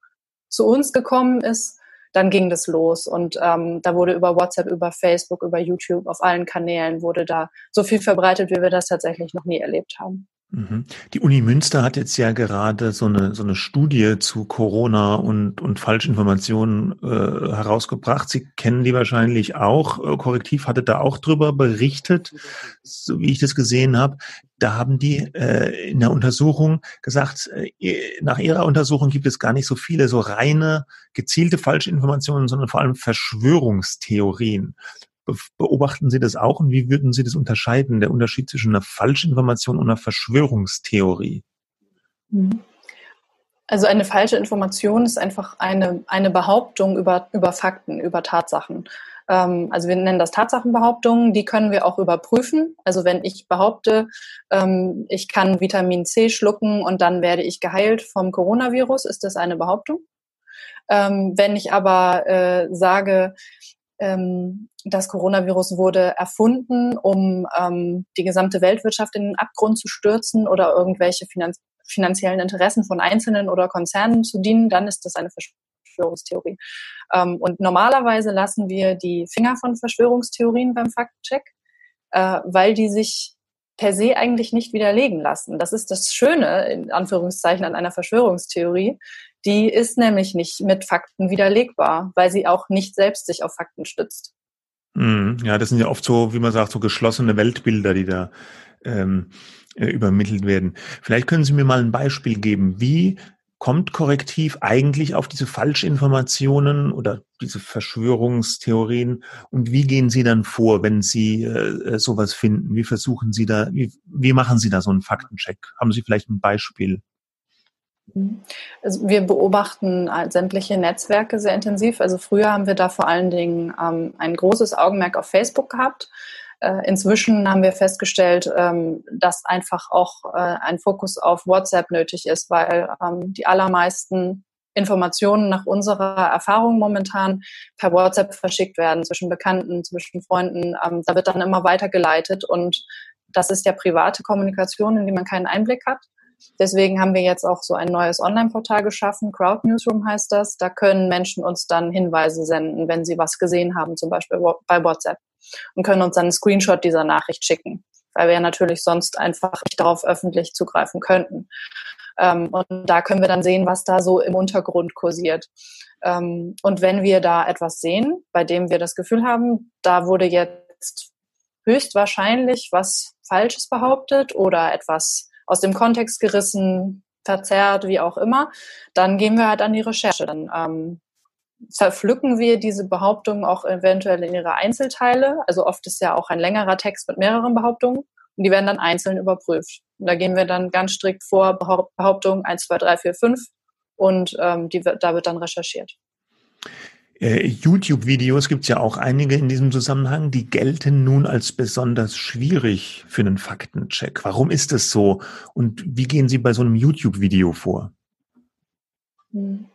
zu uns gekommen ist, dann ging das los. Und ähm, da wurde über WhatsApp, über Facebook, über YouTube, auf allen Kanälen wurde da so viel verbreitet, wie wir das tatsächlich noch nie erlebt haben. Mhm. Die Uni Münster hat jetzt ja gerade so eine, so eine Studie zu Corona und, und Falschinformationen äh, herausgebracht. Sie kennen die wahrscheinlich auch. Äh, Korrektiv hatte da auch drüber berichtet, so wie ich das gesehen habe. Da haben die äh, in der Untersuchung gesagt, äh, nach ihrer Untersuchung gibt es gar nicht so viele so reine, gezielte Falschinformationen, sondern vor allem Verschwörungstheorien. Beobachten Sie das auch und wie würden Sie das unterscheiden, der Unterschied zwischen einer Falschinformation und einer Verschwörungstheorie? Mhm. Also eine falsche Information ist einfach eine, eine Behauptung über, über Fakten, über Tatsachen. Ähm, also wir nennen das Tatsachenbehauptungen, die können wir auch überprüfen. Also wenn ich behaupte, ähm, ich kann Vitamin C schlucken und dann werde ich geheilt vom Coronavirus, ist das eine Behauptung. Ähm, wenn ich aber äh, sage, ähm, das Coronavirus wurde erfunden, um ähm, die gesamte Weltwirtschaft in den Abgrund zu stürzen oder irgendwelche Finanz finanziellen Interessen von Einzelnen oder Konzernen zu dienen, dann ist das eine Verschwörungstheorie. Ähm, und normalerweise lassen wir die Finger von Verschwörungstheorien beim Faktencheck, äh, weil die sich per se eigentlich nicht widerlegen lassen. Das ist das Schöne, in Anführungszeichen, an einer Verschwörungstheorie. Die ist nämlich nicht mit Fakten widerlegbar, weil sie auch nicht selbst sich auf Fakten stützt. Mhm. Ja, das sind ja oft so, wie man sagt, so geschlossene Weltbilder, die da ähm, äh, übermittelt werden. Vielleicht können Sie mir mal ein Beispiel geben. Wie kommt Korrektiv eigentlich auf diese Falschinformationen oder diese Verschwörungstheorien und wie gehen Sie dann vor, wenn Sie äh, äh, sowas finden? Wie versuchen Sie da, wie, wie machen Sie da so einen Faktencheck? Haben Sie vielleicht ein Beispiel? Also wir beobachten sämtliche Netzwerke sehr intensiv. Also früher haben wir da vor allen Dingen ähm, ein großes Augenmerk auf Facebook gehabt. Äh, inzwischen haben wir festgestellt, ähm, dass einfach auch äh, ein Fokus auf WhatsApp nötig ist, weil ähm, die allermeisten Informationen nach unserer Erfahrung momentan per WhatsApp verschickt werden zwischen Bekannten, zwischen Freunden. Ähm, da wird dann immer weitergeleitet und das ist ja private Kommunikation, in die man keinen Einblick hat. Deswegen haben wir jetzt auch so ein neues Online-Portal geschaffen. Crowd Newsroom heißt das. Da können Menschen uns dann Hinweise senden, wenn sie was gesehen haben, zum Beispiel bei WhatsApp. Und können uns dann einen Screenshot dieser Nachricht schicken, weil wir ja natürlich sonst einfach nicht darauf öffentlich zugreifen könnten. Ähm, und da können wir dann sehen, was da so im Untergrund kursiert. Ähm, und wenn wir da etwas sehen, bei dem wir das Gefühl haben, da wurde jetzt höchstwahrscheinlich was Falsches behauptet oder etwas aus dem Kontext gerissen, verzerrt, wie auch immer, dann gehen wir halt an die Recherche. Dann ähm, zerpflücken wir diese Behauptungen auch eventuell in ihre Einzelteile. Also oft ist ja auch ein längerer Text mit mehreren Behauptungen und die werden dann einzeln überprüft. Und da gehen wir dann ganz strikt vor, Behauptung 1, 2, 3, 4, 5 und ähm, die, da wird dann recherchiert. Äh, YouTube-Videos gibt es ja auch einige in diesem Zusammenhang, die gelten nun als besonders schwierig für einen Faktencheck. Warum ist das so? Und wie gehen Sie bei so einem YouTube-Video vor? Hm.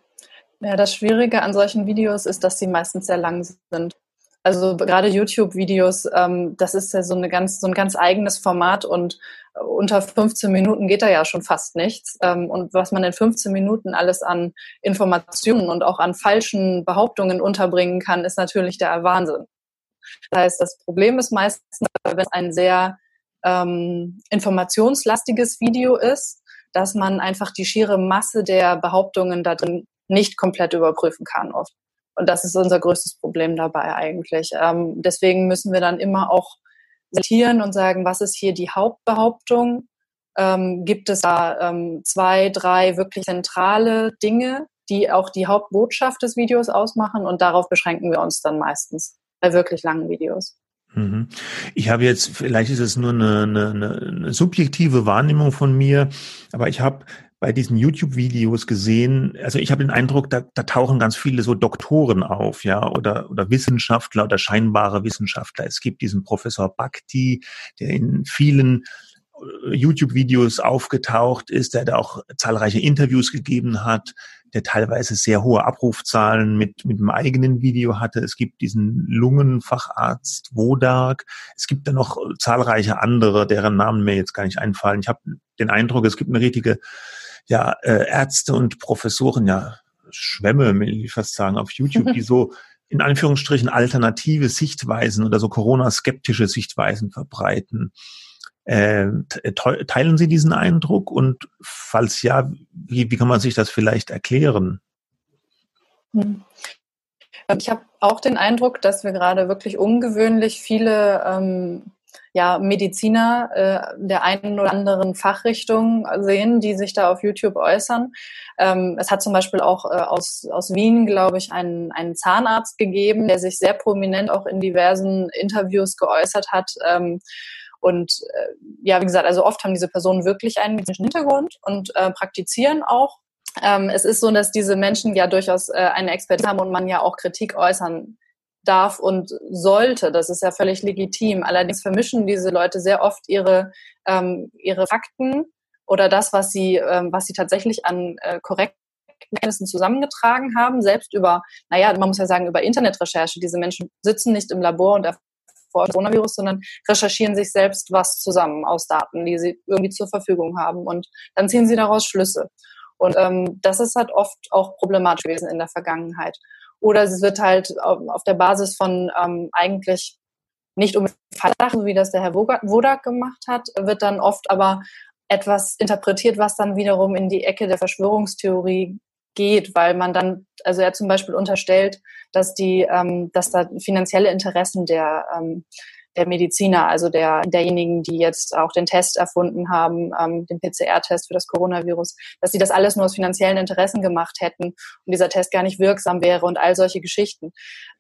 Ja, das Schwierige an solchen Videos ist, dass sie meistens sehr lang sind. Also gerade YouTube-Videos, ähm, das ist ja so, eine ganz, so ein ganz eigenes Format und unter 15 Minuten geht da ja schon fast nichts. Ähm, und was man in 15 Minuten alles an Informationen und auch an falschen Behauptungen unterbringen kann, ist natürlich der Wahnsinn. Das heißt, das Problem ist meistens, wenn es ein sehr ähm, informationslastiges Video ist, dass man einfach die schiere Masse der Behauptungen da drin nicht komplett überprüfen kann oft. Und das ist unser größtes Problem dabei eigentlich. Ähm, deswegen müssen wir dann immer auch sortieren und sagen, was ist hier die Hauptbehauptung? Ähm, gibt es da ähm, zwei, drei wirklich zentrale Dinge, die auch die Hauptbotschaft des Videos ausmachen? Und darauf beschränken wir uns dann meistens bei wirklich langen Videos. Mhm. Ich habe jetzt, vielleicht ist es nur eine, eine, eine subjektive Wahrnehmung von mir, aber ich habe bei diesen YouTube-Videos gesehen, also ich habe den Eindruck, da, da tauchen ganz viele so Doktoren auf, ja, oder, oder Wissenschaftler oder scheinbare Wissenschaftler. Es gibt diesen Professor Bhakti, der in vielen äh, YouTube-Videos aufgetaucht ist, der da auch zahlreiche Interviews gegeben hat, der teilweise sehr hohe Abrufzahlen mit, mit dem eigenen Video hatte. Es gibt diesen Lungenfacharzt Wodak. Es gibt da noch zahlreiche andere, deren Namen mir jetzt gar nicht einfallen. Ich habe den Eindruck, es gibt eine richtige ja, äh, Ärzte und Professoren, ja, Schwämme, will ich fast sagen, auf YouTube, die so in Anführungsstrichen alternative Sichtweisen oder so Corona-skeptische Sichtweisen verbreiten. Äh, teilen Sie diesen Eindruck und falls ja, wie, wie kann man sich das vielleicht erklären? Hm. Ich habe auch den Eindruck, dass wir gerade wirklich ungewöhnlich viele ähm, ja, Mediziner äh, der einen oder anderen Fachrichtung sehen, die sich da auf YouTube äußern. Ähm, es hat zum Beispiel auch äh, aus, aus Wien, glaube ich, einen, einen Zahnarzt gegeben, der sich sehr prominent auch in diversen Interviews geäußert hat. Ähm, und äh, ja, wie gesagt, also oft haben diese Personen wirklich einen medizinischen Hintergrund und äh, praktizieren auch. Ähm, es ist so, dass diese Menschen ja durchaus äh, eine Expertise haben und man ja auch Kritik äußern darf und sollte. Das ist ja völlig legitim. Allerdings vermischen diese Leute sehr oft ihre, ähm, ihre Fakten oder das, was sie, ähm, was sie tatsächlich an äh, korrekten Kenntnissen zusammengetragen haben, selbst über, naja, man muss ja sagen, über Internetrecherche. Diese Menschen sitzen nicht im Labor und erforschen Coronavirus, sondern recherchieren sich selbst was zusammen aus Daten, die sie irgendwie zur Verfügung haben. Und dann ziehen sie daraus Schlüsse. Und ähm, das ist halt oft auch problematisch gewesen in der Vergangenheit. Oder es wird halt auf der Basis von ähm, eigentlich nicht um Verdacht, wie das der Herr Wodak gemacht hat, wird dann oft aber etwas interpretiert, was dann wiederum in die Ecke der Verschwörungstheorie geht, weil man dann, also er zum Beispiel unterstellt, dass die, ähm, dass da finanzielle Interessen der ähm, der Mediziner, also der, derjenigen, die jetzt auch den Test erfunden haben, ähm, den PCR-Test für das Coronavirus, dass sie das alles nur aus finanziellen Interessen gemacht hätten und dieser Test gar nicht wirksam wäre und all solche Geschichten.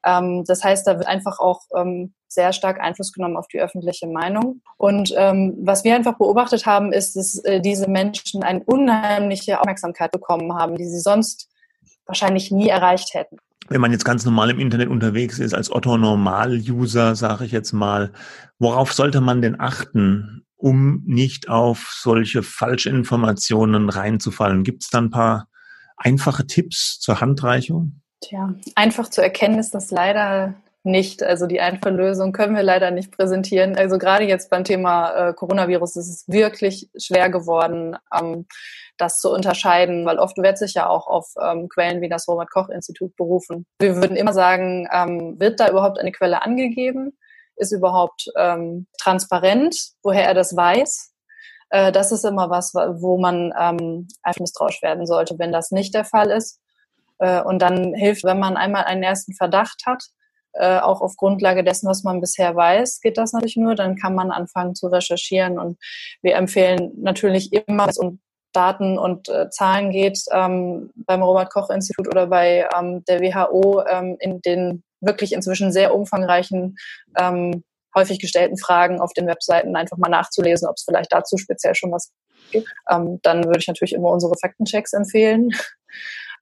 Ähm, das heißt, da wird einfach auch ähm, sehr stark Einfluss genommen auf die öffentliche Meinung. Und ähm, was wir einfach beobachtet haben, ist, dass äh, diese Menschen eine unheimliche Aufmerksamkeit bekommen haben, die sie sonst wahrscheinlich nie erreicht hätten wenn man jetzt ganz normal im Internet unterwegs ist, als Otto-Normal-User, sage ich jetzt mal, worauf sollte man denn achten, um nicht auf solche Falschinformationen reinzufallen? Gibt es da ein paar einfache Tipps zur Handreichung? Tja, einfach zu erkennen ist das leider nicht. Also die einfache Lösung können wir leider nicht präsentieren. Also gerade jetzt beim Thema äh, Coronavirus ist es wirklich schwer geworden, ähm, das zu unterscheiden, weil oft wird sich ja auch auf ähm, Quellen wie das Robert-Koch-Institut berufen. Wir würden immer sagen, ähm, wird da überhaupt eine Quelle angegeben? Ist überhaupt ähm, transparent, woher er das weiß? Äh, das ist immer was, wo man ähm, einfach misstrauisch werden sollte, wenn das nicht der Fall ist. Äh, und dann hilft, wenn man einmal einen ersten Verdacht hat, äh, auch auf Grundlage dessen, was man bisher weiß, geht das natürlich nur. Dann kann man anfangen zu recherchieren. Und wir empfehlen natürlich immer, wenn es um Daten und äh, Zahlen geht, ähm, beim Robert-Koch-Institut oder bei ähm, der WHO ähm, in den wirklich inzwischen sehr umfangreichen, ähm, häufig gestellten Fragen auf den Webseiten einfach mal nachzulesen, ob es vielleicht dazu speziell schon was gibt. Ähm, dann würde ich natürlich immer unsere Faktenchecks empfehlen.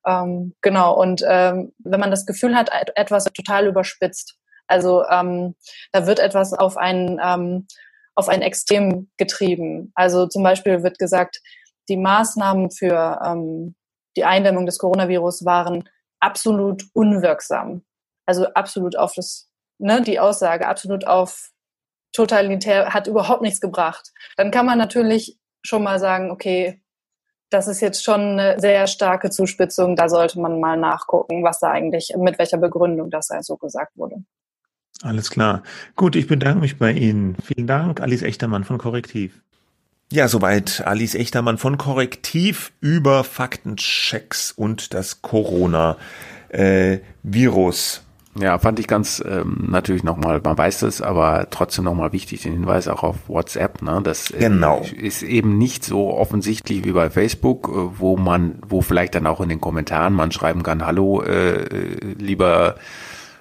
Ähm, genau, und ähm, wenn man das Gefühl hat, etwas total überspitzt, also ähm, da wird etwas auf ein, ähm, auf ein Extrem getrieben. Also zum Beispiel wird gesagt, die Maßnahmen für ähm, die Eindämmung des Coronavirus waren absolut unwirksam. Also absolut auf das, ne, die Aussage, absolut auf totalitär, hat überhaupt nichts gebracht. Dann kann man natürlich schon mal sagen, okay, das ist jetzt schon eine sehr starke Zuspitzung, da sollte man mal nachgucken, was da eigentlich, mit welcher Begründung das so gesagt wurde. Alles klar. Gut, ich bedanke mich bei Ihnen. Vielen Dank, Alice Echtermann von Korrektiv. Ja, soweit Alice Echtermann von Korrektiv über Faktenchecks und das Corona-Virus. Ja, fand ich ganz ähm, natürlich nochmal, man weiß das, aber trotzdem nochmal wichtig, den Hinweis auch auf WhatsApp. Ne? Das äh, genau. ist eben nicht so offensichtlich wie bei Facebook, äh, wo man, wo vielleicht dann auch in den Kommentaren man schreiben kann, hallo, äh, äh lieber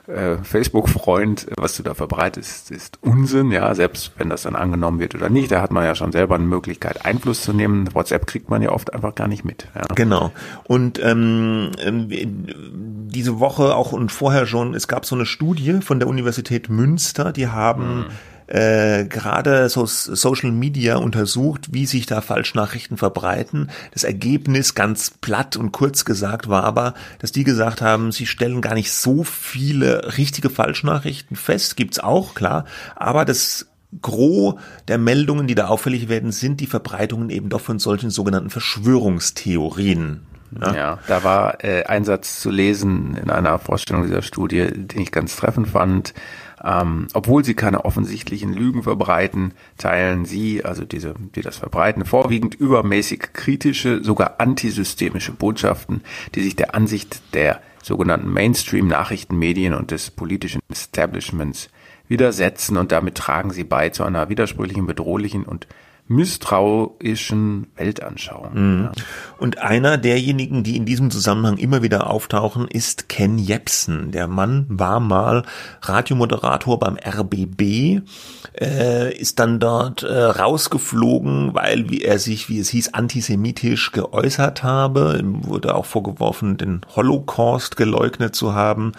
äh, Facebook-Freund, was du da verbreitest, ist Unsinn, ja, selbst wenn das dann angenommen wird oder nicht, da hat man ja schon selber eine Möglichkeit, Einfluss zu nehmen. WhatsApp kriegt man ja oft einfach gar nicht mit. Ja. Genau. Und ähm, ähm diese Woche auch und vorher schon, es gab so eine Studie von der Universität Münster, die haben mhm äh, gerade so Social Media untersucht, wie sich da Falschnachrichten verbreiten. Das Ergebnis ganz platt und kurz gesagt war aber, dass die gesagt haben, sie stellen gar nicht so viele richtige Falschnachrichten fest, gibt's auch, klar, aber das Gros der Meldungen, die da auffällig werden, sind die Verbreitungen eben doch von solchen sogenannten Verschwörungstheorien. Ja, ja da war äh, ein Satz zu lesen in einer Vorstellung dieser Studie, den ich ganz treffend fand. Ähm, obwohl sie keine offensichtlichen Lügen verbreiten, teilen sie, also diese, die das verbreiten, vorwiegend übermäßig kritische, sogar antisystemische Botschaften, die sich der Ansicht der sogenannten Mainstream-Nachrichtenmedien und des politischen Establishments widersetzen. Und damit tragen sie bei zu einer widersprüchlichen, bedrohlichen und misstrauischen Weltanschauung. Mhm. Und einer derjenigen, die in diesem Zusammenhang immer wieder auftauchen, ist Ken Jepsen. Der Mann war mal Radiomoderator beim RBB, äh, ist dann dort äh, rausgeflogen, weil wie er sich, wie es hieß, antisemitisch geäußert habe. Ihm wurde auch vorgeworfen, den Holocaust geleugnet zu haben.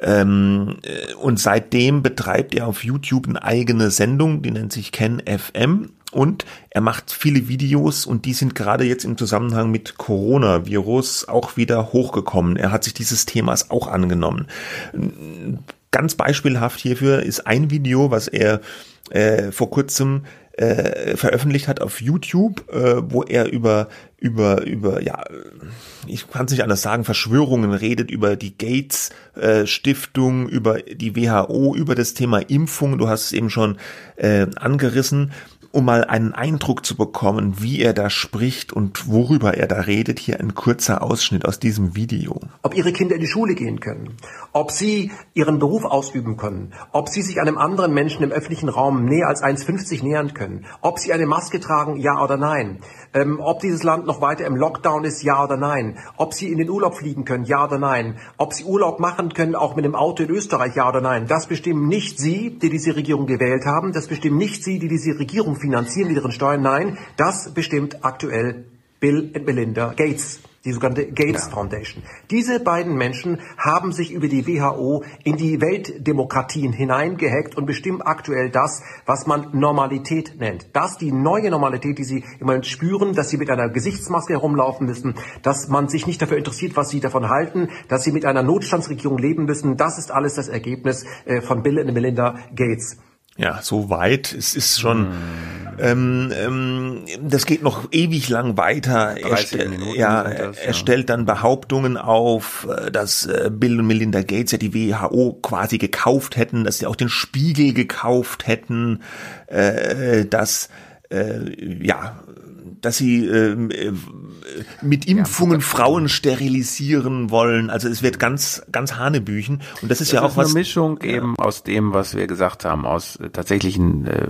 Ähm, äh, und seitdem betreibt er auf YouTube eine eigene Sendung, die nennt sich Ken FM und er macht viele Videos und die sind gerade jetzt im Zusammenhang mit Coronavirus auch wieder hochgekommen. Er hat sich dieses Themas auch angenommen. Ganz beispielhaft hierfür ist ein Video, was er äh, vor kurzem äh, veröffentlicht hat auf YouTube, äh, wo er über über über ja ich kann es nicht anders sagen Verschwörungen redet über die Gates äh, Stiftung über die WHO über das Thema Impfung du hast es eben schon äh, angerissen um mal einen Eindruck zu bekommen, wie er da spricht und worüber er da redet, hier ein kurzer Ausschnitt aus diesem Video. Ob Ihre Kinder in die Schule gehen können, ob Sie Ihren Beruf ausüben können, ob Sie sich einem anderen Menschen im öffentlichen Raum näher als 1,50 nähern können, ob Sie eine Maske tragen, ja oder nein, ähm, ob dieses Land noch weiter im Lockdown ist, ja oder nein, ob Sie in den Urlaub fliegen können, ja oder nein, ob Sie Urlaub machen können, auch mit dem Auto in Österreich, ja oder nein. Das bestimmen nicht Sie, die diese Regierung gewählt haben, das bestimmen nicht Sie, die diese Regierung finanzieren mit ihren Steuern. Nein, das bestimmt aktuell Bill und Melinda Gates die sogenannte Gates ja. Foundation. Diese beiden Menschen haben sich über die WHO in die Weltdemokratien hineingehackt und bestimmen aktuell das, was man Normalität nennt. Das die neue Normalität, die sie im Moment spüren, dass sie mit einer Gesichtsmaske herumlaufen müssen, dass man sich nicht dafür interessiert, was sie davon halten, dass sie mit einer Notstandsregierung leben müssen. Das ist alles das Ergebnis äh, von Bill und Melinda Gates. Ja, so weit. Es ist schon, hm. ähm, ähm, das geht noch ewig lang weiter. Er, stell, ja, das, er stellt dann Behauptungen auf, äh, dass äh, Bill und Melinda Gates ja die WHO quasi gekauft hätten, dass sie auch den Spiegel gekauft hätten, äh, dass äh, ja dass sie ähm, äh, mit Impfungen ja, Frauen sterilisieren wollen. Also es wird ganz, ganz Hanebüchen. Und das ist das ja auch ist was. Eine Mischung ja. eben aus dem, was wir gesagt haben, aus äh, tatsächlichen, äh,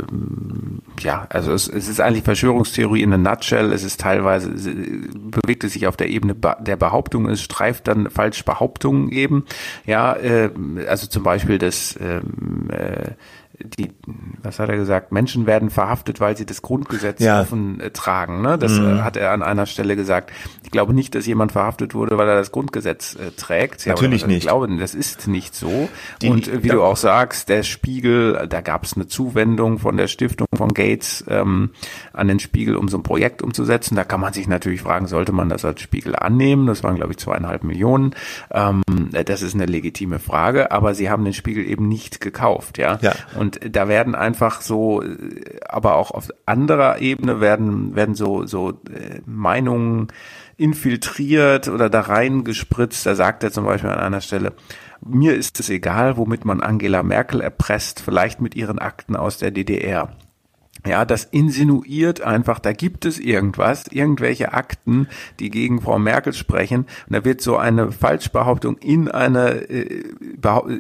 ja, also es, es ist eigentlich Verschwörungstheorie in a nutshell. Es ist teilweise, es, bewegt es sich auf der Ebene der Behauptung, es streift dann falsch Behauptungen eben. Ja, äh, also zum Beispiel das, ähm, äh, die, was hat er gesagt, Menschen werden verhaftet, weil sie das Grundgesetz Ja. offen äh, tragen. Ne? Das äh, hat er an einer Stelle gesagt. Ich glaube nicht, dass jemand verhaftet wurde, weil er das Grundgesetz äh, trägt. Ja, Natürlich äh, nicht. Ich glaube, das ist nicht so. Die- Und äh, wie da- du auch sagst, der Spiegel, da gab es eine Zuwendung von der Stiftung von Gates ähm, an den Spiegel, um so ein Projekt umzusetzen. Da kann man sich natürlich fragen, sollte man das als Spiegel annehmen? Das waren, glaube ich, zweieinhalb Millionen. Ähm, das ist eine legitime Frage, aber sie haben den Spiegel eben nicht gekauft, ja. Ja. Und da werden einfach so, aber auch auf anderer Ebene werden, werden so, so äh, Meinungen infiltriert oder da reingespritzt. Da sagt er zum Beispiel an einer Stelle, mir ist es egal, womit man Angela Merkel erpresst, vielleicht mit ihren Akten aus der DDR. Ja, das insinuiert einfach, da gibt es irgendwas, irgendwelche Akten, die gegen Frau Merkel sprechen. Und da wird so eine Falschbehauptung in eine, äh,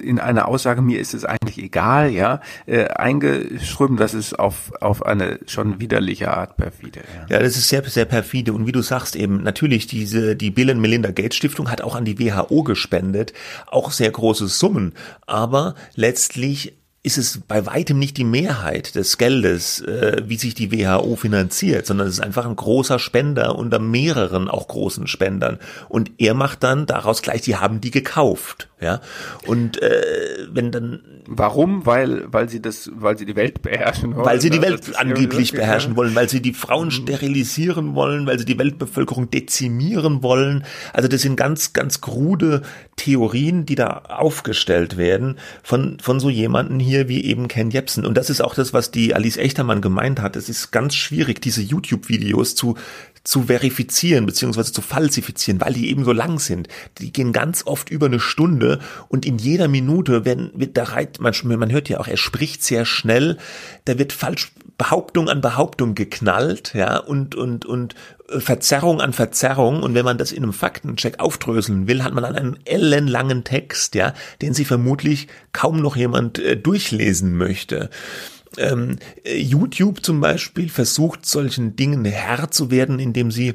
in eine Aussage, mir ist es eigentlich egal, ja, äh, eingeschrieben. Das ist auf, auf eine schon widerliche Art perfide. Ja. Ja, das ist sehr, sehr perfide. Und wie du sagst eben, natürlich diese, die Bill and Melinda Gates Stiftung hat auch an die WHO gespendet, auch sehr große Summen. Aber letztlich ist es bei weitem nicht die Mehrheit des Geldes, äh, wie sich die WHO finanziert, sondern es ist einfach ein großer Spender unter mehreren auch großen Spendern. Und er macht dann daraus gleich, die haben die gekauft, ja. Und äh, wenn dann Warum? Weil, weil sie das, weil sie die Welt beherrschen wollen. weil sie die ne? Welt angeblich beherrschen wollen, weil sie die Frauen sterilisieren wollen, weil sie die Weltbevölkerung dezimieren wollen. Also das sind ganz, ganz krude Theorien, die da aufgestellt werden von, von so jemanden hier wie eben Ken Jebsen. Und das ist auch das, was die Alice Echtermann gemeint hat. Es ist ganz schwierig, diese YouTube-Videos zu, zu verifizieren beziehungsweise zu falsifizieren, weil die eben so lang sind. Die gehen ganz oft über eine Stunde und in jeder Minute werden, wird da reit, man, man hört ja auch, er spricht sehr schnell, da wird falsch Behauptung an Behauptung geknallt, ja, und, und, und Verzerrung an Verzerrung. Und wenn man das in einem Faktencheck aufdröseln will, hat man dann einen ellenlangen Text, ja, den sie vermutlich kaum noch jemand äh, durchlesen möchte. Ähm, äh, YouTube zum Beispiel versucht solchen Dingen Herr zu werden, indem sie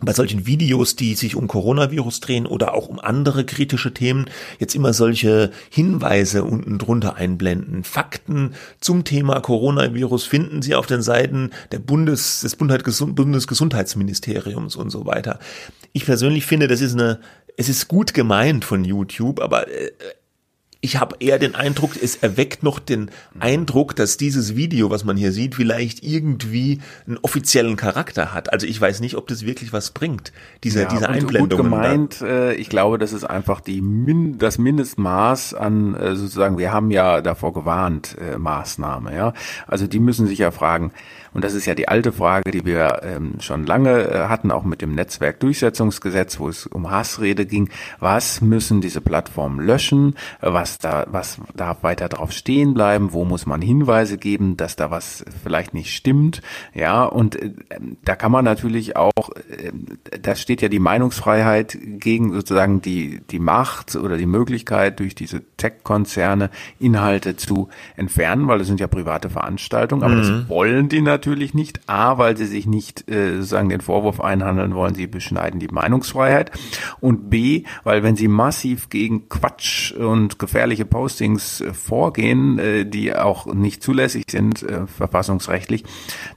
bei solchen Videos, die sich um Coronavirus drehen oder auch um andere kritische Themen, jetzt immer solche Hinweise unten drunter einblenden. Fakten zum Thema Coronavirus finden Sie auf den Seiten der Bundes, des Bundesgesundheitsministeriums und so weiter. Ich persönlich finde, das ist eine, es ist gut gemeint von YouTube, aber äh, ich habe eher den Eindruck, es erweckt noch den Eindruck, dass dieses Video, was man hier sieht, vielleicht irgendwie einen offiziellen Charakter hat. Also ich weiß nicht, ob das wirklich was bringt, diese, Ja, diese und Einblendungen. Gut gemeint, äh, ich glaube, das ist einfach die Min das Mindestmaß an äh, sozusagen, wir haben ja davor gewarnt, äh, Maßnahme, ja. Also die müssen sich ja fragen, und das ist ja die alte Frage, die wir ähm, schon lange äh, hatten, auch mit dem Netzwerkdurchsetzungsgesetz, wo es um Hassrede ging. Was müssen diese Plattformen löschen? Was da, was darf weiter drauf stehen bleiben? Wo muss man Hinweise geben, dass da was vielleicht nicht stimmt? Ja, und äh, da kann man natürlich auch, äh, da steht ja die Meinungsfreiheit gegen sozusagen die, die Macht oder die Möglichkeit, durch diese Tech-Konzerne Inhalte zu entfernen, weil das sind ja private Veranstaltungen, aber das wollen die natürlich nicht. A, weil sie sich nicht äh, sozusagen den Vorwurf einhandeln wollen, sie beschneiden die Meinungsfreiheit. Und B, weil wenn sie massiv gegen Quatsch und gefährliche Postings äh, vorgehen, äh, die auch nicht zulässig sind, äh, verfassungsrechtlich,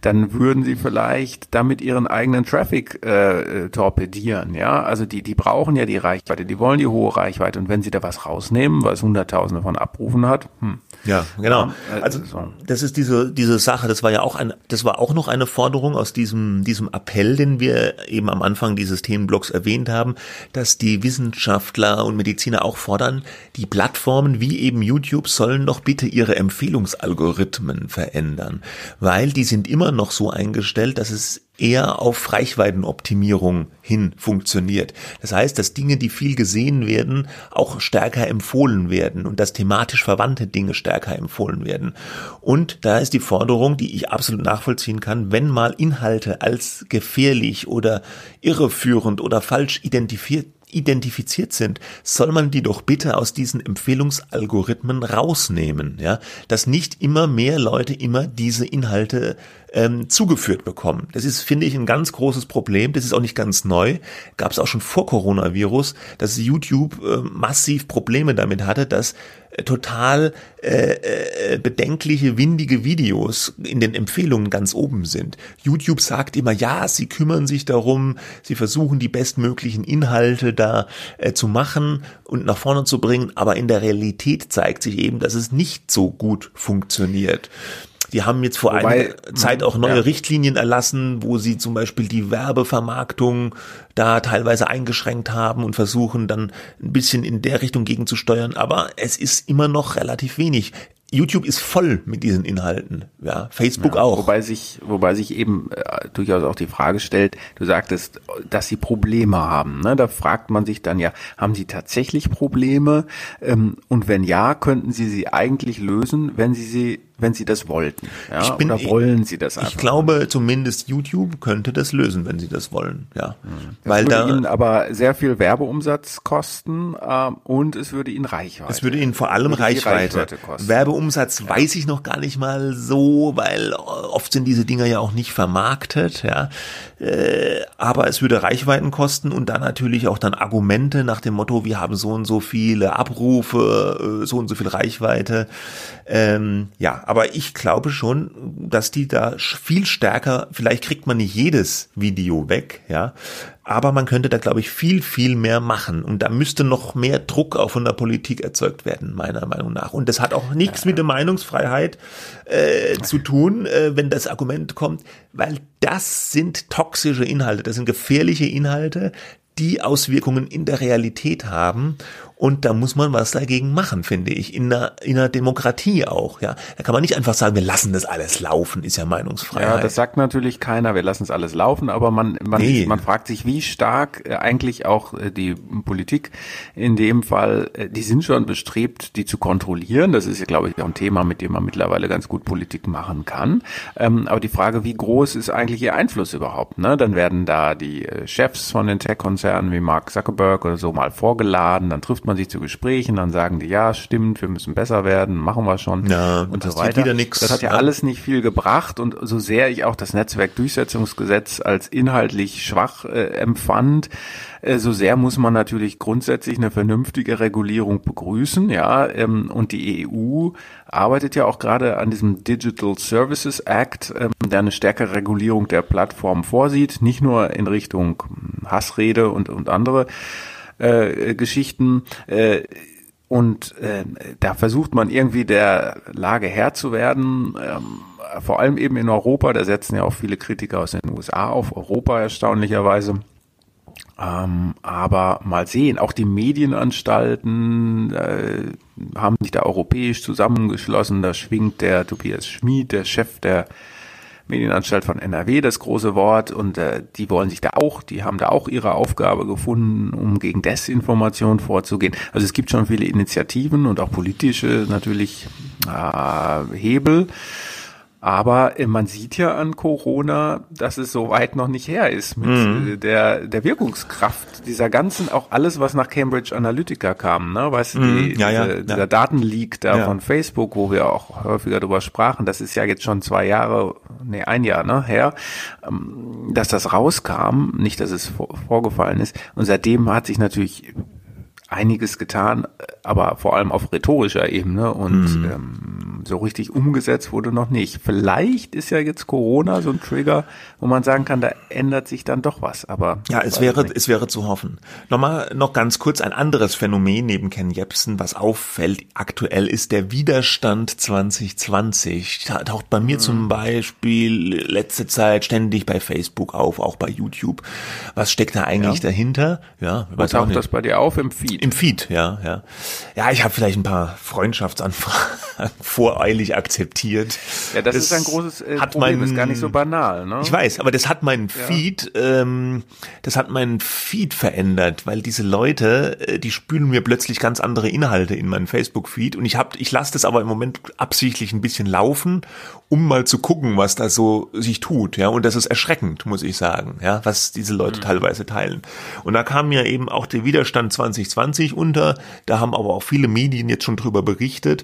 dann würden sie vielleicht damit ihren eigenen Traffic äh, äh, torpedieren. Ja, also die, die brauchen ja die Reichweite, die wollen die hohe Reichweite. Und wenn sie da was rausnehmen, was Hunderttausende von Abrufen hat, hm, Ja, genau. Ja, äh, Also so. das ist diese diese Sache. Das war ja auch ein, das war auch noch eine Forderung aus diesem diesem Appell, den wir eben am Anfang dieses Themenblocks erwähnt haben, dass die Wissenschaftler und Mediziner auch fordern, die Plattformen wie eben YouTube sollen doch bitte ihre Empfehlungsalgorithmen verändern, weil die sind immer noch so eingestellt, dass es eher auf Reichweitenoptimierung hin funktioniert. Das heißt, dass Dinge, die viel gesehen werden, auch stärker empfohlen werden und dass thematisch verwandte Dinge stärker empfohlen werden. Und da ist die Forderung, die ich absolut nachvollziehen kann, wenn mal Inhalte als gefährlich oder irreführend oder falsch identifiziert identifiziert sind, soll man die doch bitte aus diesen Empfehlungsalgorithmen rausnehmen, ja, dass nicht immer mehr Leute immer diese Inhalte ähm, zugeführt bekommen. Das ist, finde ich, ein ganz großes Problem. Das ist auch nicht ganz neu. Gab es auch schon vor Coronavirus, dass YouTube äh, massiv Probleme damit hatte, dass äh, total äh, äh, bedenkliche, windige Videos in den Empfehlungen ganz oben sind. YouTube sagt immer, ja, sie kümmern sich darum, sie versuchen die bestmöglichen Inhalte da äh, zu machen und nach vorne zu bringen, aber in der Realität zeigt sich eben, dass es nicht so gut funktioniert. Die haben jetzt vor Wobei, einiger Zeit auch neue ja. Richtlinien erlassen, wo sie zum Beispiel die Werbevermarktung da teilweise eingeschränkt haben und versuchen dann ein bisschen in der Richtung gegenzusteuern. Aber es ist immer noch relativ wenig. YouTube ist voll mit diesen Inhalten, ja, Facebook ja, auch. Wobei sich, wobei sich eben äh, durchaus auch die Frage stellt, du sagtest, dass sie Probleme haben. Ne? Da fragt man sich dann ja, haben sie tatsächlich Probleme? Ähm, und wenn ja, könnten sie sie eigentlich lösen, wenn sie sie wenn sie das wollten. Ja? Ich bin, Oder wollen sie das einfach? Ich glaube, zumindest YouTube könnte das lösen, wenn sie das wollen. Ja, mhm. das weil würde da ihnen aber sehr viel Werbeumsatz kosten äh, und es würde ihnen Reichweite. Es würde ihnen vor allem Reichweite. Reichweite Werbeumsatz ja. weiß ich noch gar nicht mal so, weil oft sind diese Dinger ja auch nicht vermarktet. Ja, äh, aber es würde Reichweiten kosten und dann natürlich auch dann Argumente nach dem Motto, wir haben so und so viele Abrufe, äh, so und so viel Reichweite. Ähm, ja, aber ich glaube schon, dass die da viel stärker, vielleicht kriegt man nicht jedes Video weg, ja, aber man könnte da, glaube ich, viel, viel mehr machen. Und da müsste noch mehr Druck auch von der Politik erzeugt werden, meiner Meinung nach. Und das hat auch nichts ja. mit der Meinungsfreiheit äh, zu tun, äh, wenn das Argument kommt, weil das sind toxische Inhalte, das sind gefährliche Inhalte, die Auswirkungen in der Realität haben und da muss man was dagegen machen, finde ich, in einer, in einer Demokratie auch, ja. Da kann man nicht einfach sagen, wir lassen das alles laufen, ist ja Meinungsfreiheit. Ja, das sagt natürlich keiner, wir lassen es alles laufen, aber man, man, nee. man fragt sich, wie stark äh, eigentlich auch äh, die Politik in dem Fall, äh, die sind schon bestrebt, die zu kontrollieren. Das ist ja, glaube ich, auch ein Thema, mit dem man mittlerweile ganz gut Politik machen kann. Ähm, aber die Frage, wie groß ist eigentlich ihr Einfluss überhaupt? Ne? Dann werden da die Chefs von den Tech-Konzernen wie Mark Zuckerberg oder so mal vorgeladen, dann trifft man sich zu Gesprächen, dann sagen die, ja, stimmt, wir müssen besser werden, machen wir schon ja, und so weiter. Wieder nix, das hat ja, ja alles nicht viel gebracht und so sehr ich auch das Netzwerkdurchsetzungsgesetz als inhaltlich schwach äh, empfand, äh, so sehr muss man natürlich grundsätzlich eine vernünftige Regulierung begrüßen, ja, ähm, und die EU arbeitet ja auch gerade an diesem Digital Services Act, ähm, der eine stärkere Regulierung der Plattform vorsieht, nicht nur in Richtung Hassrede und, und andere äh, Geschichten. Äh, und äh, da versucht man irgendwie der Lage Herr zu werden. Ähm, vor allem eben in Europa, da setzen ja auch viele Kritiker aus den USA auf Europa erstaunlicherweise. Ähm, aber mal sehen, auch die Medienanstalten äh, haben sich da europäisch zusammengeschlossen. Da schwingt der Tobias Schmid, der Chef der Medienanstalt von NRW das große Wort und äh, die wollen sich da auch, die haben da auch ihre Aufgabe gefunden, um gegen Desinformation vorzugehen. Also es gibt schon viele Initiativen und auch politische natürlich äh, Hebel. Aber äh, man sieht ja an Corona, dass es so weit noch nicht her ist mit mhm. Äh, der, der Wirkungskraft dieser ganzen, auch alles, was nach Cambridge Analytica kam, ne? Weißt du, mhm. die, ja, ja, diese, ja. dieser Datenleak da von Facebook, wo wir auch häufiger drüber sprachen, das ist ja jetzt schon zwei Jahre, nee, ein Jahr, ne, her, ähm, dass das rauskam, nicht, dass es vorgefallen ist. Und seitdem hat sich natürlich einiges getan, aber vor allem auf rhetorischer Ebene und mhm. ähm, so richtig umgesetzt wurde noch nicht. Vielleicht ist ja jetzt Corona so ein Trigger, wo man sagen kann, da ändert sich dann doch was. Aber ja, es wäre es wäre zu hoffen. Nochmal noch ganz kurz ein anderes Phänomen neben Ken Jebsen, was auffällt aktuell ist der Widerstand 2020. Taucht bei mir mhm. zum Beispiel letzte Zeit ständig bei Facebook auf, auch bei YouTube. Was steckt da eigentlich ja. dahinter? Ja, was taucht das bei dir auf im Feed? Im Feed, ja, ja. Ja, ich habe vielleicht ein paar Freundschaftsanfragen voreilig akzeptiert. Ja, das, das ist ein großes äh, hat Problem, mein, ist gar nicht so banal. Ne? Ich weiß, aber das hat meinen ja. Feed, ähm, das hat meinen Feed verändert, weil diese Leute, äh, die spülen mir plötzlich ganz andere Inhalte in meinen Facebook-Feed und ich hab, ich lasse das aber im Moment absichtlich ein bisschen laufen, um mal zu gucken, was da so sich tut, ja, und das ist erschreckend, muss ich sagen, ja, was diese Leute mhm. teilweise teilen. Und da kam mir eben auch der Widerstand 2020 unter, da haben aber auch viele Medien jetzt schon drüber berichtet.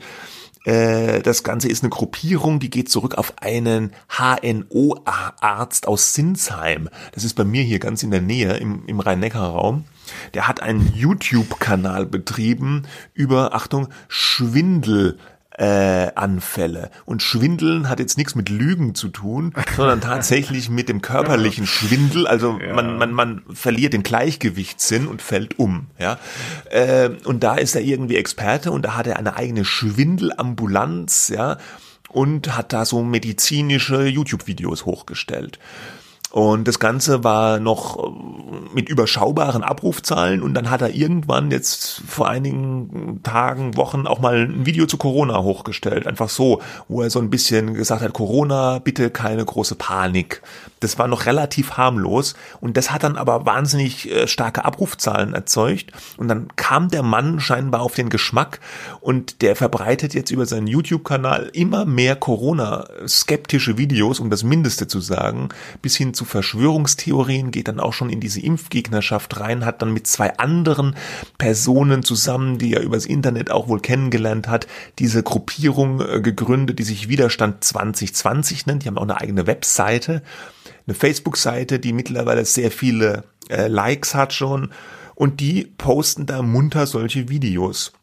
Äh, das Ganze ist eine Gruppierung, die geht zurück auf einen HNO-Arzt aus Sinsheim. Das ist bei mir hier ganz in der Nähe im, im Rhein-Neckar-Raum. Der hat einen YouTube-Kanal betrieben über, Achtung, Schwindel äh, Anfälle. Und Schwindeln hat jetzt nichts mit Lügen zu tun, sondern tatsächlich mit dem körperlichen Schwindel. Also ja. man, man, man verliert den Gleichgewichtssinn und fällt um. Ja? Äh, und da ist er irgendwie Experte und da hat er eine eigene Schwindelambulanz, ja, und hat da so medizinische YouTube-Videos hochgestellt. Und das Ganze war noch äh, mit überschaubaren Abrufzahlen und dann hat er irgendwann jetzt vor einigen Tagen, Wochen auch mal ein Video zu Corona hochgestellt. Einfach so, wo er so ein bisschen gesagt hat, Corona, bitte keine große Panik. Das war noch relativ harmlos und das hat dann aber wahnsinnig äh, starke Abrufzahlen erzeugt und dann kam der Mann scheinbar auf den Geschmack und der verbreitet jetzt über seinen YouTube-Kanal immer mehr Corona-skeptische Videos, um das Mindeste zu sagen, bis hin zu zu Verschwörungstheorien, geht dann auch schon in diese Impfgegnerschaft rein, hat dann mit zwei anderen Personen zusammen, die er übers Internet auch wohl kennengelernt hat, diese Gruppierung äh, gegründet, die sich Widerstand 2020 nennt. Die haben auch eine eigene Webseite, eine Facebook-Seite, die mittlerweile sehr viele äh, Likes hat schon und die posten da munter solche Videos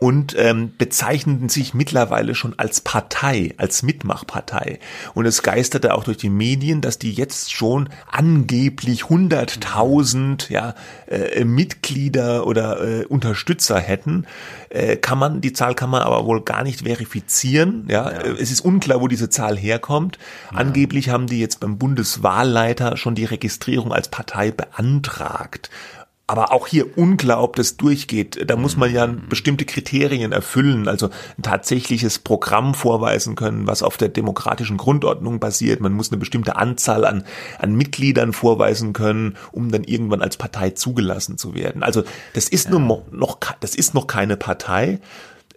und ähm, bezeichneten sich mittlerweile schon als Partei, als Mitmachpartei. Und es geisterte auch durch die Medien, dass die jetzt schon angeblich 100.000 ja, äh, Mitglieder oder äh, Unterstützer hätten. Äh, kann man, die Zahl kann man aber wohl gar nicht verifizieren. Ja, ja. es ist unklar, wo diese Zahl herkommt. Ja. Angeblich haben die jetzt beim Bundeswahlleiter schon die Registrierung als Partei beantragt aber auch hier unklar, ob das durchgeht. Da muss man ja bestimmte Kriterien erfüllen, also ein tatsächliches Programm vorweisen können, was auf der demokratischen Grundordnung basiert. Man muss eine bestimmte Anzahl an, an Mitgliedern vorweisen können, um dann irgendwann als Partei zugelassen zu werden. Also das ist ja. nur noch, das ist noch keine Partei,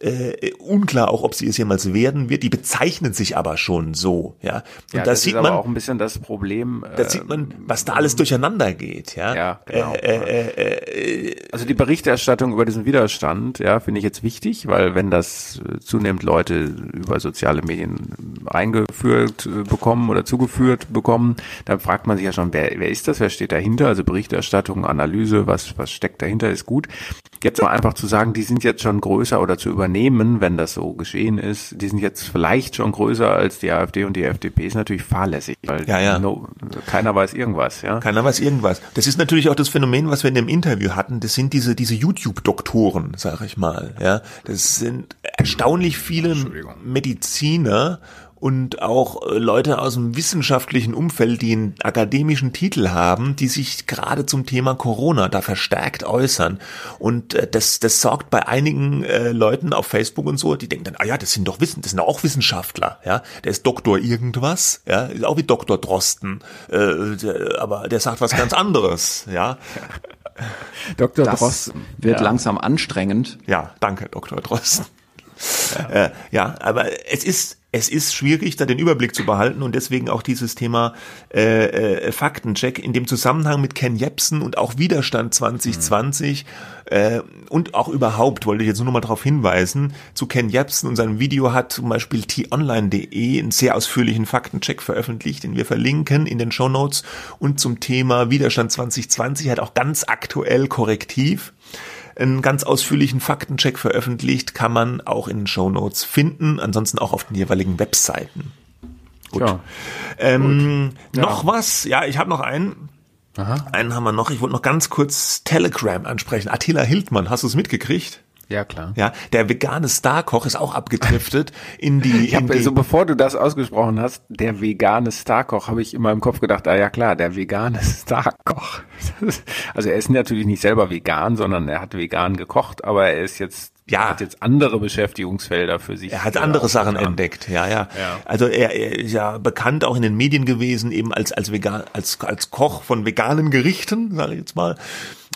äh, unklar auch, ob sie es jemals werden wird. Die bezeichnen sich aber schon so, ja. Und ja, das, das sieht man auch ein bisschen das Problem. Da äh, sieht man, was da alles durcheinander geht, ja. Ja, genau. Äh, äh, äh, also die Berichterstattung über diesen Widerstand, ja, finde ich jetzt wichtig, weil wenn das zunehmend Leute über soziale Medien eingeführt bekommen oder zugeführt bekommen, dann fragt man sich ja schon, wer, wer ist das, wer steht dahinter? Also Berichterstattung, Analyse, was, was steckt dahinter, ist gut. Jetzt mal einfach zu sagen, die sind jetzt schon größer oder zu übernehmen wenn das so geschehen ist, die sind jetzt vielleicht schon größer als die AfD und die FDP, ist natürlich fahrlässig, weil ja, ja. No, keiner weiß irgendwas, ja. Keiner weiß irgendwas. Das ist natürlich auch das Phänomen, was wir in dem Interview hatten. Das sind diese diese YouTube-Doktoren, sag ich mal, ja. Das sind erstaunlich viele Mediziner und auch äh, Leute aus dem wissenschaftlichen Umfeld, die einen akademischen Titel haben, die sich gerade zum Thema Corona da verstärkt äußern. Und äh, das, das sorgt bei einigen äh, Leuten auf Facebook und so, die denken dann, ah ja, das sind doch Wissen, das sind auch Wissenschaftler, ja. Der ist Doktor irgendwas, ja, ist auch wie Doktor Drosten, äh, der, aber der sagt was ganz anderes, ja. Dr. Das Drosten wird ja. langsam anstrengend. Ja, danke, Dr. Drosten. Ja. Äh, ja, aber es ist es ist schwierig, da den Überblick zu behalten und deswegen auch dieses Thema äh, äh, Faktencheck in dem Zusammenhang mit Ken Jebsen und auch Widerstand 2020 mhm. äh, und auch überhaupt, wollte ich jetzt nur mal darauf hinweisen, zu Ken Jebsen und seinem Video hat zum Beispiel t-online.de einen sehr ausführlichen Faktencheck veröffentlicht, den wir verlinken in den Show Notes und zum Thema Widerstand 2020 hat auch ganz aktuell korrektiv einen ganz ausführlichen Faktencheck veröffentlicht, kann man auch in den Show Notes finden, ansonsten auch auf den jeweiligen Webseiten. Gut. Ja. Ähm, Gut. Ja. Noch was? Ja, ich habe noch einen. Aha. Einen haben wir noch. Ich wollte noch ganz kurz Telegram ansprechen. Attila Hildmann, hast du es mitgekriegt? Ja, klar. Ja, der vegane Starkoch ist auch abgedriftet in die. Ich habe so bevor du das ausgesprochen hast, der vegane Starkoch, habe ich immer im Kopf gedacht, ah ja klar, der vegane Starkoch. Also er ist natürlich nicht selber vegan, sondern er hat vegan gekocht, aber er ist jetzt ja. hat jetzt andere Beschäftigungsfelder für sich. Er hat andere Sachen entdeckt, ja, ja, ja. Also er, er ist ja bekannt auch in den Medien gewesen, eben als als vegan, als als Koch von veganen Gerichten, sage ich jetzt mal.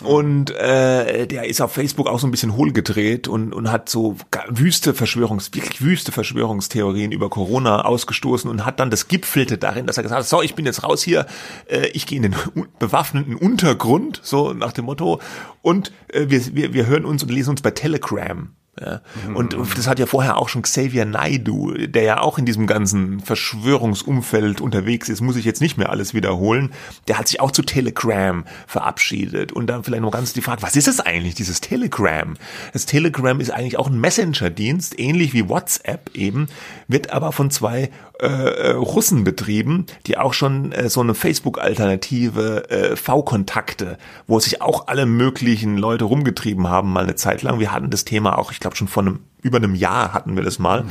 Und äh, der ist auf Facebook auch so ein bisschen hohlgedreht und, und hat so wüste Verschwörungs, wirklich wüste Verschwörungstheorien über Corona ausgestoßen und hat dann das gipfelte darin, dass er gesagt hat, so, ich bin jetzt raus hier, äh, ich gehe in den bewaffneten Untergrund, so nach dem Motto, und äh, wir, wir, wir hören uns und lesen uns bei Telegram. Ja. Und das hat ja vorher auch schon Xavier Naidu, der ja auch in diesem ganzen Verschwörungsumfeld unterwegs ist, muss ich jetzt nicht mehr alles wiederholen. Der hat sich auch zu Telegram verabschiedet. Und dann vielleicht noch ganz die Frage, was ist es eigentlich, dieses Telegram? Das Telegram ist eigentlich auch ein Messenger-Dienst, ähnlich wie WhatsApp eben, wird aber von zwei äh, äh Russen betrieben, die auch schon äh, so eine Facebook-Alternative äh, V-Kontakte, wo sich auch alle möglichen Leute rumgetrieben haben, mal eine Zeit lang. Wir hatten das Thema auch, ich glaube schon vor einem, über einem Jahr hatten wir das mal. Ja.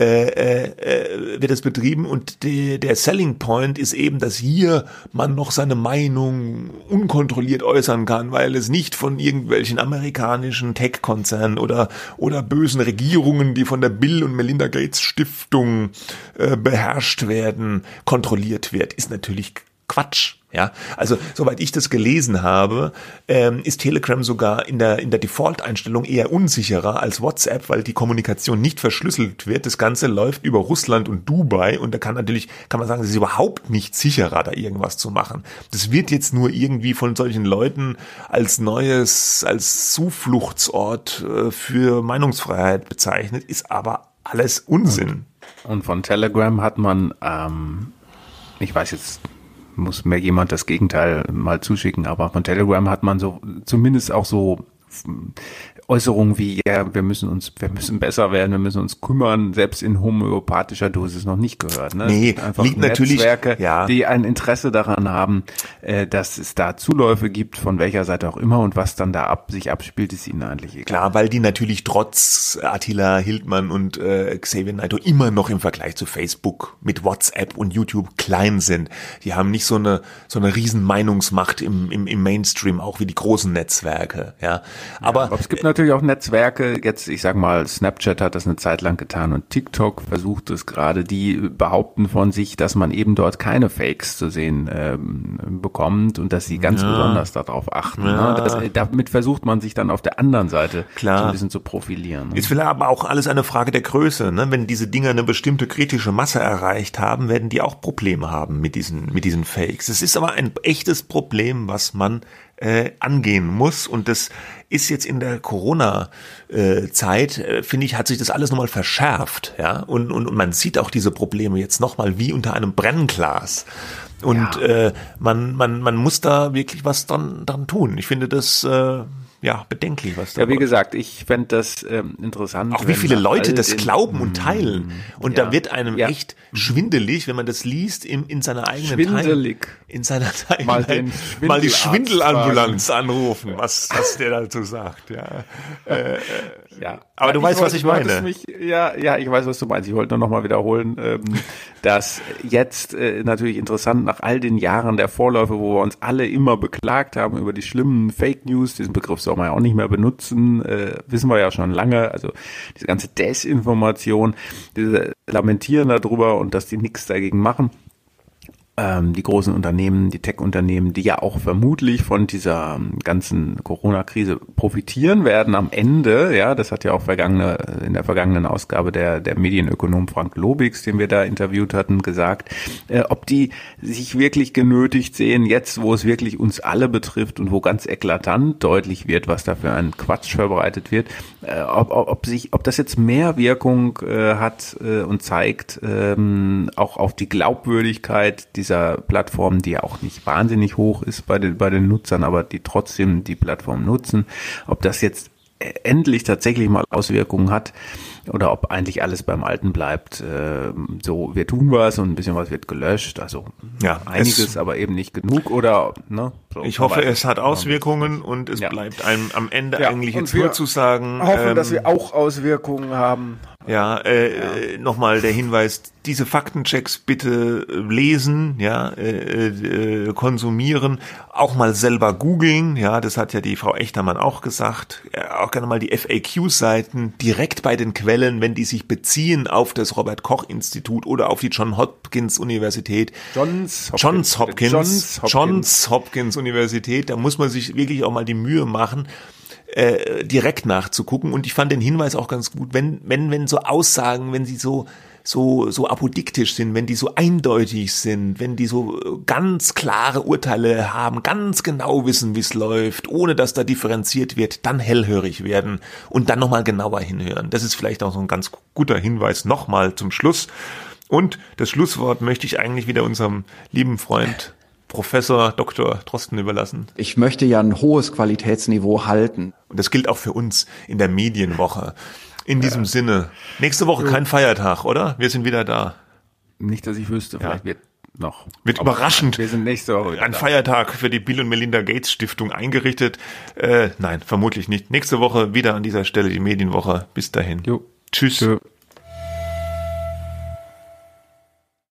Äh, äh, äh, wird es betrieben und de, der Selling Point ist eben, dass hier man noch seine Meinung unkontrolliert äußern kann, weil es nicht von irgendwelchen amerikanischen Tech-Konzernen oder oder bösen Regierungen, die von der Bill und Melinda Gates Stiftung äh, beherrscht werden, kontrolliert wird, ist natürlich Quatsch. Ja, also soweit ich das gelesen habe, ähm, ist Telegram sogar in der in der Default-Einstellung eher unsicherer als WhatsApp, weil die Kommunikation nicht verschlüsselt wird. Das Ganze läuft über Russland und Dubai und da kann natürlich kann man sagen, es ist überhaupt nicht sicherer, da irgendwas zu machen. Das wird jetzt nur irgendwie von solchen Leuten als neues als Zufluchtsort äh, für Meinungsfreiheit bezeichnet, ist aber alles Unsinn. Und, und von Telegram hat man ähm, ich weiß jetzt muss mir jemand das Gegenteil mal zuschicken, aber von Telegram hat man so zumindest auch so Äußerungen wie, ja, wir müssen uns, wir müssen besser werden, wir müssen uns kümmern, selbst in homöopathischer Dosis noch nicht gehört. Ne? Nee, einfach liegt Netzwerke, natürlich, ja. die ein Interesse daran haben, äh, dass es da Zuläufe gibt, von welcher Seite auch immer und was dann da ab, sich abspielt, ist ihnen eigentlich egal. Klar, weil die natürlich trotz Attila Hildmann und äh, Xavier Naidoo immer noch im Vergleich zu Facebook mit WhatsApp und YouTube klein sind. Die haben nicht so eine so eine riesen Meinungsmacht im, im, im Mainstream, auch wie die großen Netzwerke. Ja, aber, ja, aber es gibt natürlich auch Netzwerke, jetzt ich sag mal, Snapchat hat das eine Zeit lang getan und TikTok versucht es gerade, die behaupten von sich, dass man eben dort keine Fakes zu sehen ähm, bekommt und dass sie ganz ja. besonders darauf achten. Ja. Ne? Das, damit versucht man sich dann auf der anderen Seite Klar. so ein bisschen zu profilieren. Ne? Ist vielleicht aber auch alles eine Frage der Größe. Ne? Wenn diese Dinger eine bestimmte kritische Masse erreicht haben, werden die auch Probleme haben mit diesen, mit diesen Fakes. Es ist aber ein echtes Problem, was man äh, angehen muss. Und das ist jetzt in der Corona-Zeit, äh, finde ich, hat sich das alles nochmal verschärft. Ja? Und, und, und man sieht auch diese Probleme jetzt nochmal wie unter einem Brennglas. Und ja. äh, man, man, man muss da wirklich was dran, dran tun. Ich finde das äh, ja, bedenklich, was da Ja, wie gesagt, ich fände das ähm, interessant. Auch wie viele Leute das glauben und teilen. Und ja. da wird einem ja. echt schwindelig, wenn man das liest in, in seiner eigenen Schwindelig. Time, in seiner Timeline. Mal, den mal die Schwindelambulanz anrufen, was, was der dazu sagt. Ja, äh, ja. aber du weißt, wollte, was ich meine. Mich, ja, ja, ich weiß, was du meinst. Ich wollte nur noch mal wiederholen, ähm, dass jetzt äh, natürlich interessant nach all den Jahren der Vorläufe, wo wir uns alle immer beklagt haben über die schlimmen Fake News, diesen Begriff soll man ja auch nicht mehr benutzen, äh, wissen wir ja schon lange. Also diese ganze Desinformation, diese Lamentieren darüber und dass die nichts dagegen machen die großen Unternehmen, die Tech-Unternehmen, die ja auch vermutlich von dieser ähm, ganzen Corona-Krise profitieren werden am Ende. Ja, das hat ja auch vergangene, in der vergangenen Ausgabe der, der Medienökonom Frank Lobix, den wir da interviewt hatten, gesagt, äh, ob die sich wirklich genötigt sehen, jetzt, wo es wirklich uns alle betrifft und wo ganz eklatant deutlich wird, was da für ein Quatsch verbreitet wird, äh, ob, ob, ob sich, ob das jetzt mehr Wirkung äh, hat äh, und zeigt, ähm, auch auf die Glaubwürdigkeit, die dieser Plattform, die ja auch nicht wahnsinnig hoch ist bei den, bei den Nutzern, aber die trotzdem die Plattform nutzen, ob das jetzt endlich tatsächlich mal Auswirkungen hat oder ob eigentlich alles beim Alten bleibt. Äh, so, wir tun was und ein bisschen was wird gelöscht. Also ja, einiges, aber eben nicht genug. Oder ne? So, ich hoffe, es hat Auswirkungen und es ja. bleibt einem am Ende ja, eigentlich jetzt nur zu sagen. Hoffen, ähm, dass wir auch Auswirkungen haben. Ja, äh, ja. nochmal der Hinweis, diese Faktenchecks bitte lesen, ja, äh, äh, konsumieren, auch mal selber googeln, ja, das hat ja die Frau Echtermann auch gesagt, ja, auch gerne mal die FAQ-Seiten direkt bei den Quellen, wenn die sich beziehen auf das Robert Koch Institut oder auf die John Hopkins Universität. Johns Hopkins. Johns Hopkins. Johns Hopkins. Johns Hopkins Universität, da muss man sich wirklich auch mal die Mühe machen, äh, direkt nachzugucken. Und ich fand den Hinweis auch ganz gut, wenn, wenn, wenn so Aussagen, wenn sie so so, so apodiktisch sind, wenn die so eindeutig sind, wenn die so ganz klare Urteile haben, ganz genau wissen, wie es läuft, ohne dass da differenziert wird, dann hellhörig werden und dann nochmal genauer hinhören. Das ist vielleicht auch so ein ganz guter Hinweis nochmal zum Schluss. Und das Schlusswort möchte ich eigentlich wieder unserem lieben Freund Professor Dr. Drosten überlassen. Ich möchte ja ein hohes Qualitätsniveau halten. Und das gilt auch für uns in der Medienwoche. In diesem ja. Sinne, nächste Woche kein Feiertag, oder? Wir sind wieder da. Nicht, dass ich wüsste, vielleicht wird noch. Wird Aber überraschend. Wir sind nächste Woche Ein da. Feiertag für die Bill und Melinda Gates Stiftung eingerichtet. Äh, nein, vermutlich nicht. Nächste Woche wieder an dieser Stelle die Medienwoche. Bis dahin. Jo. Tschüss. Tschö.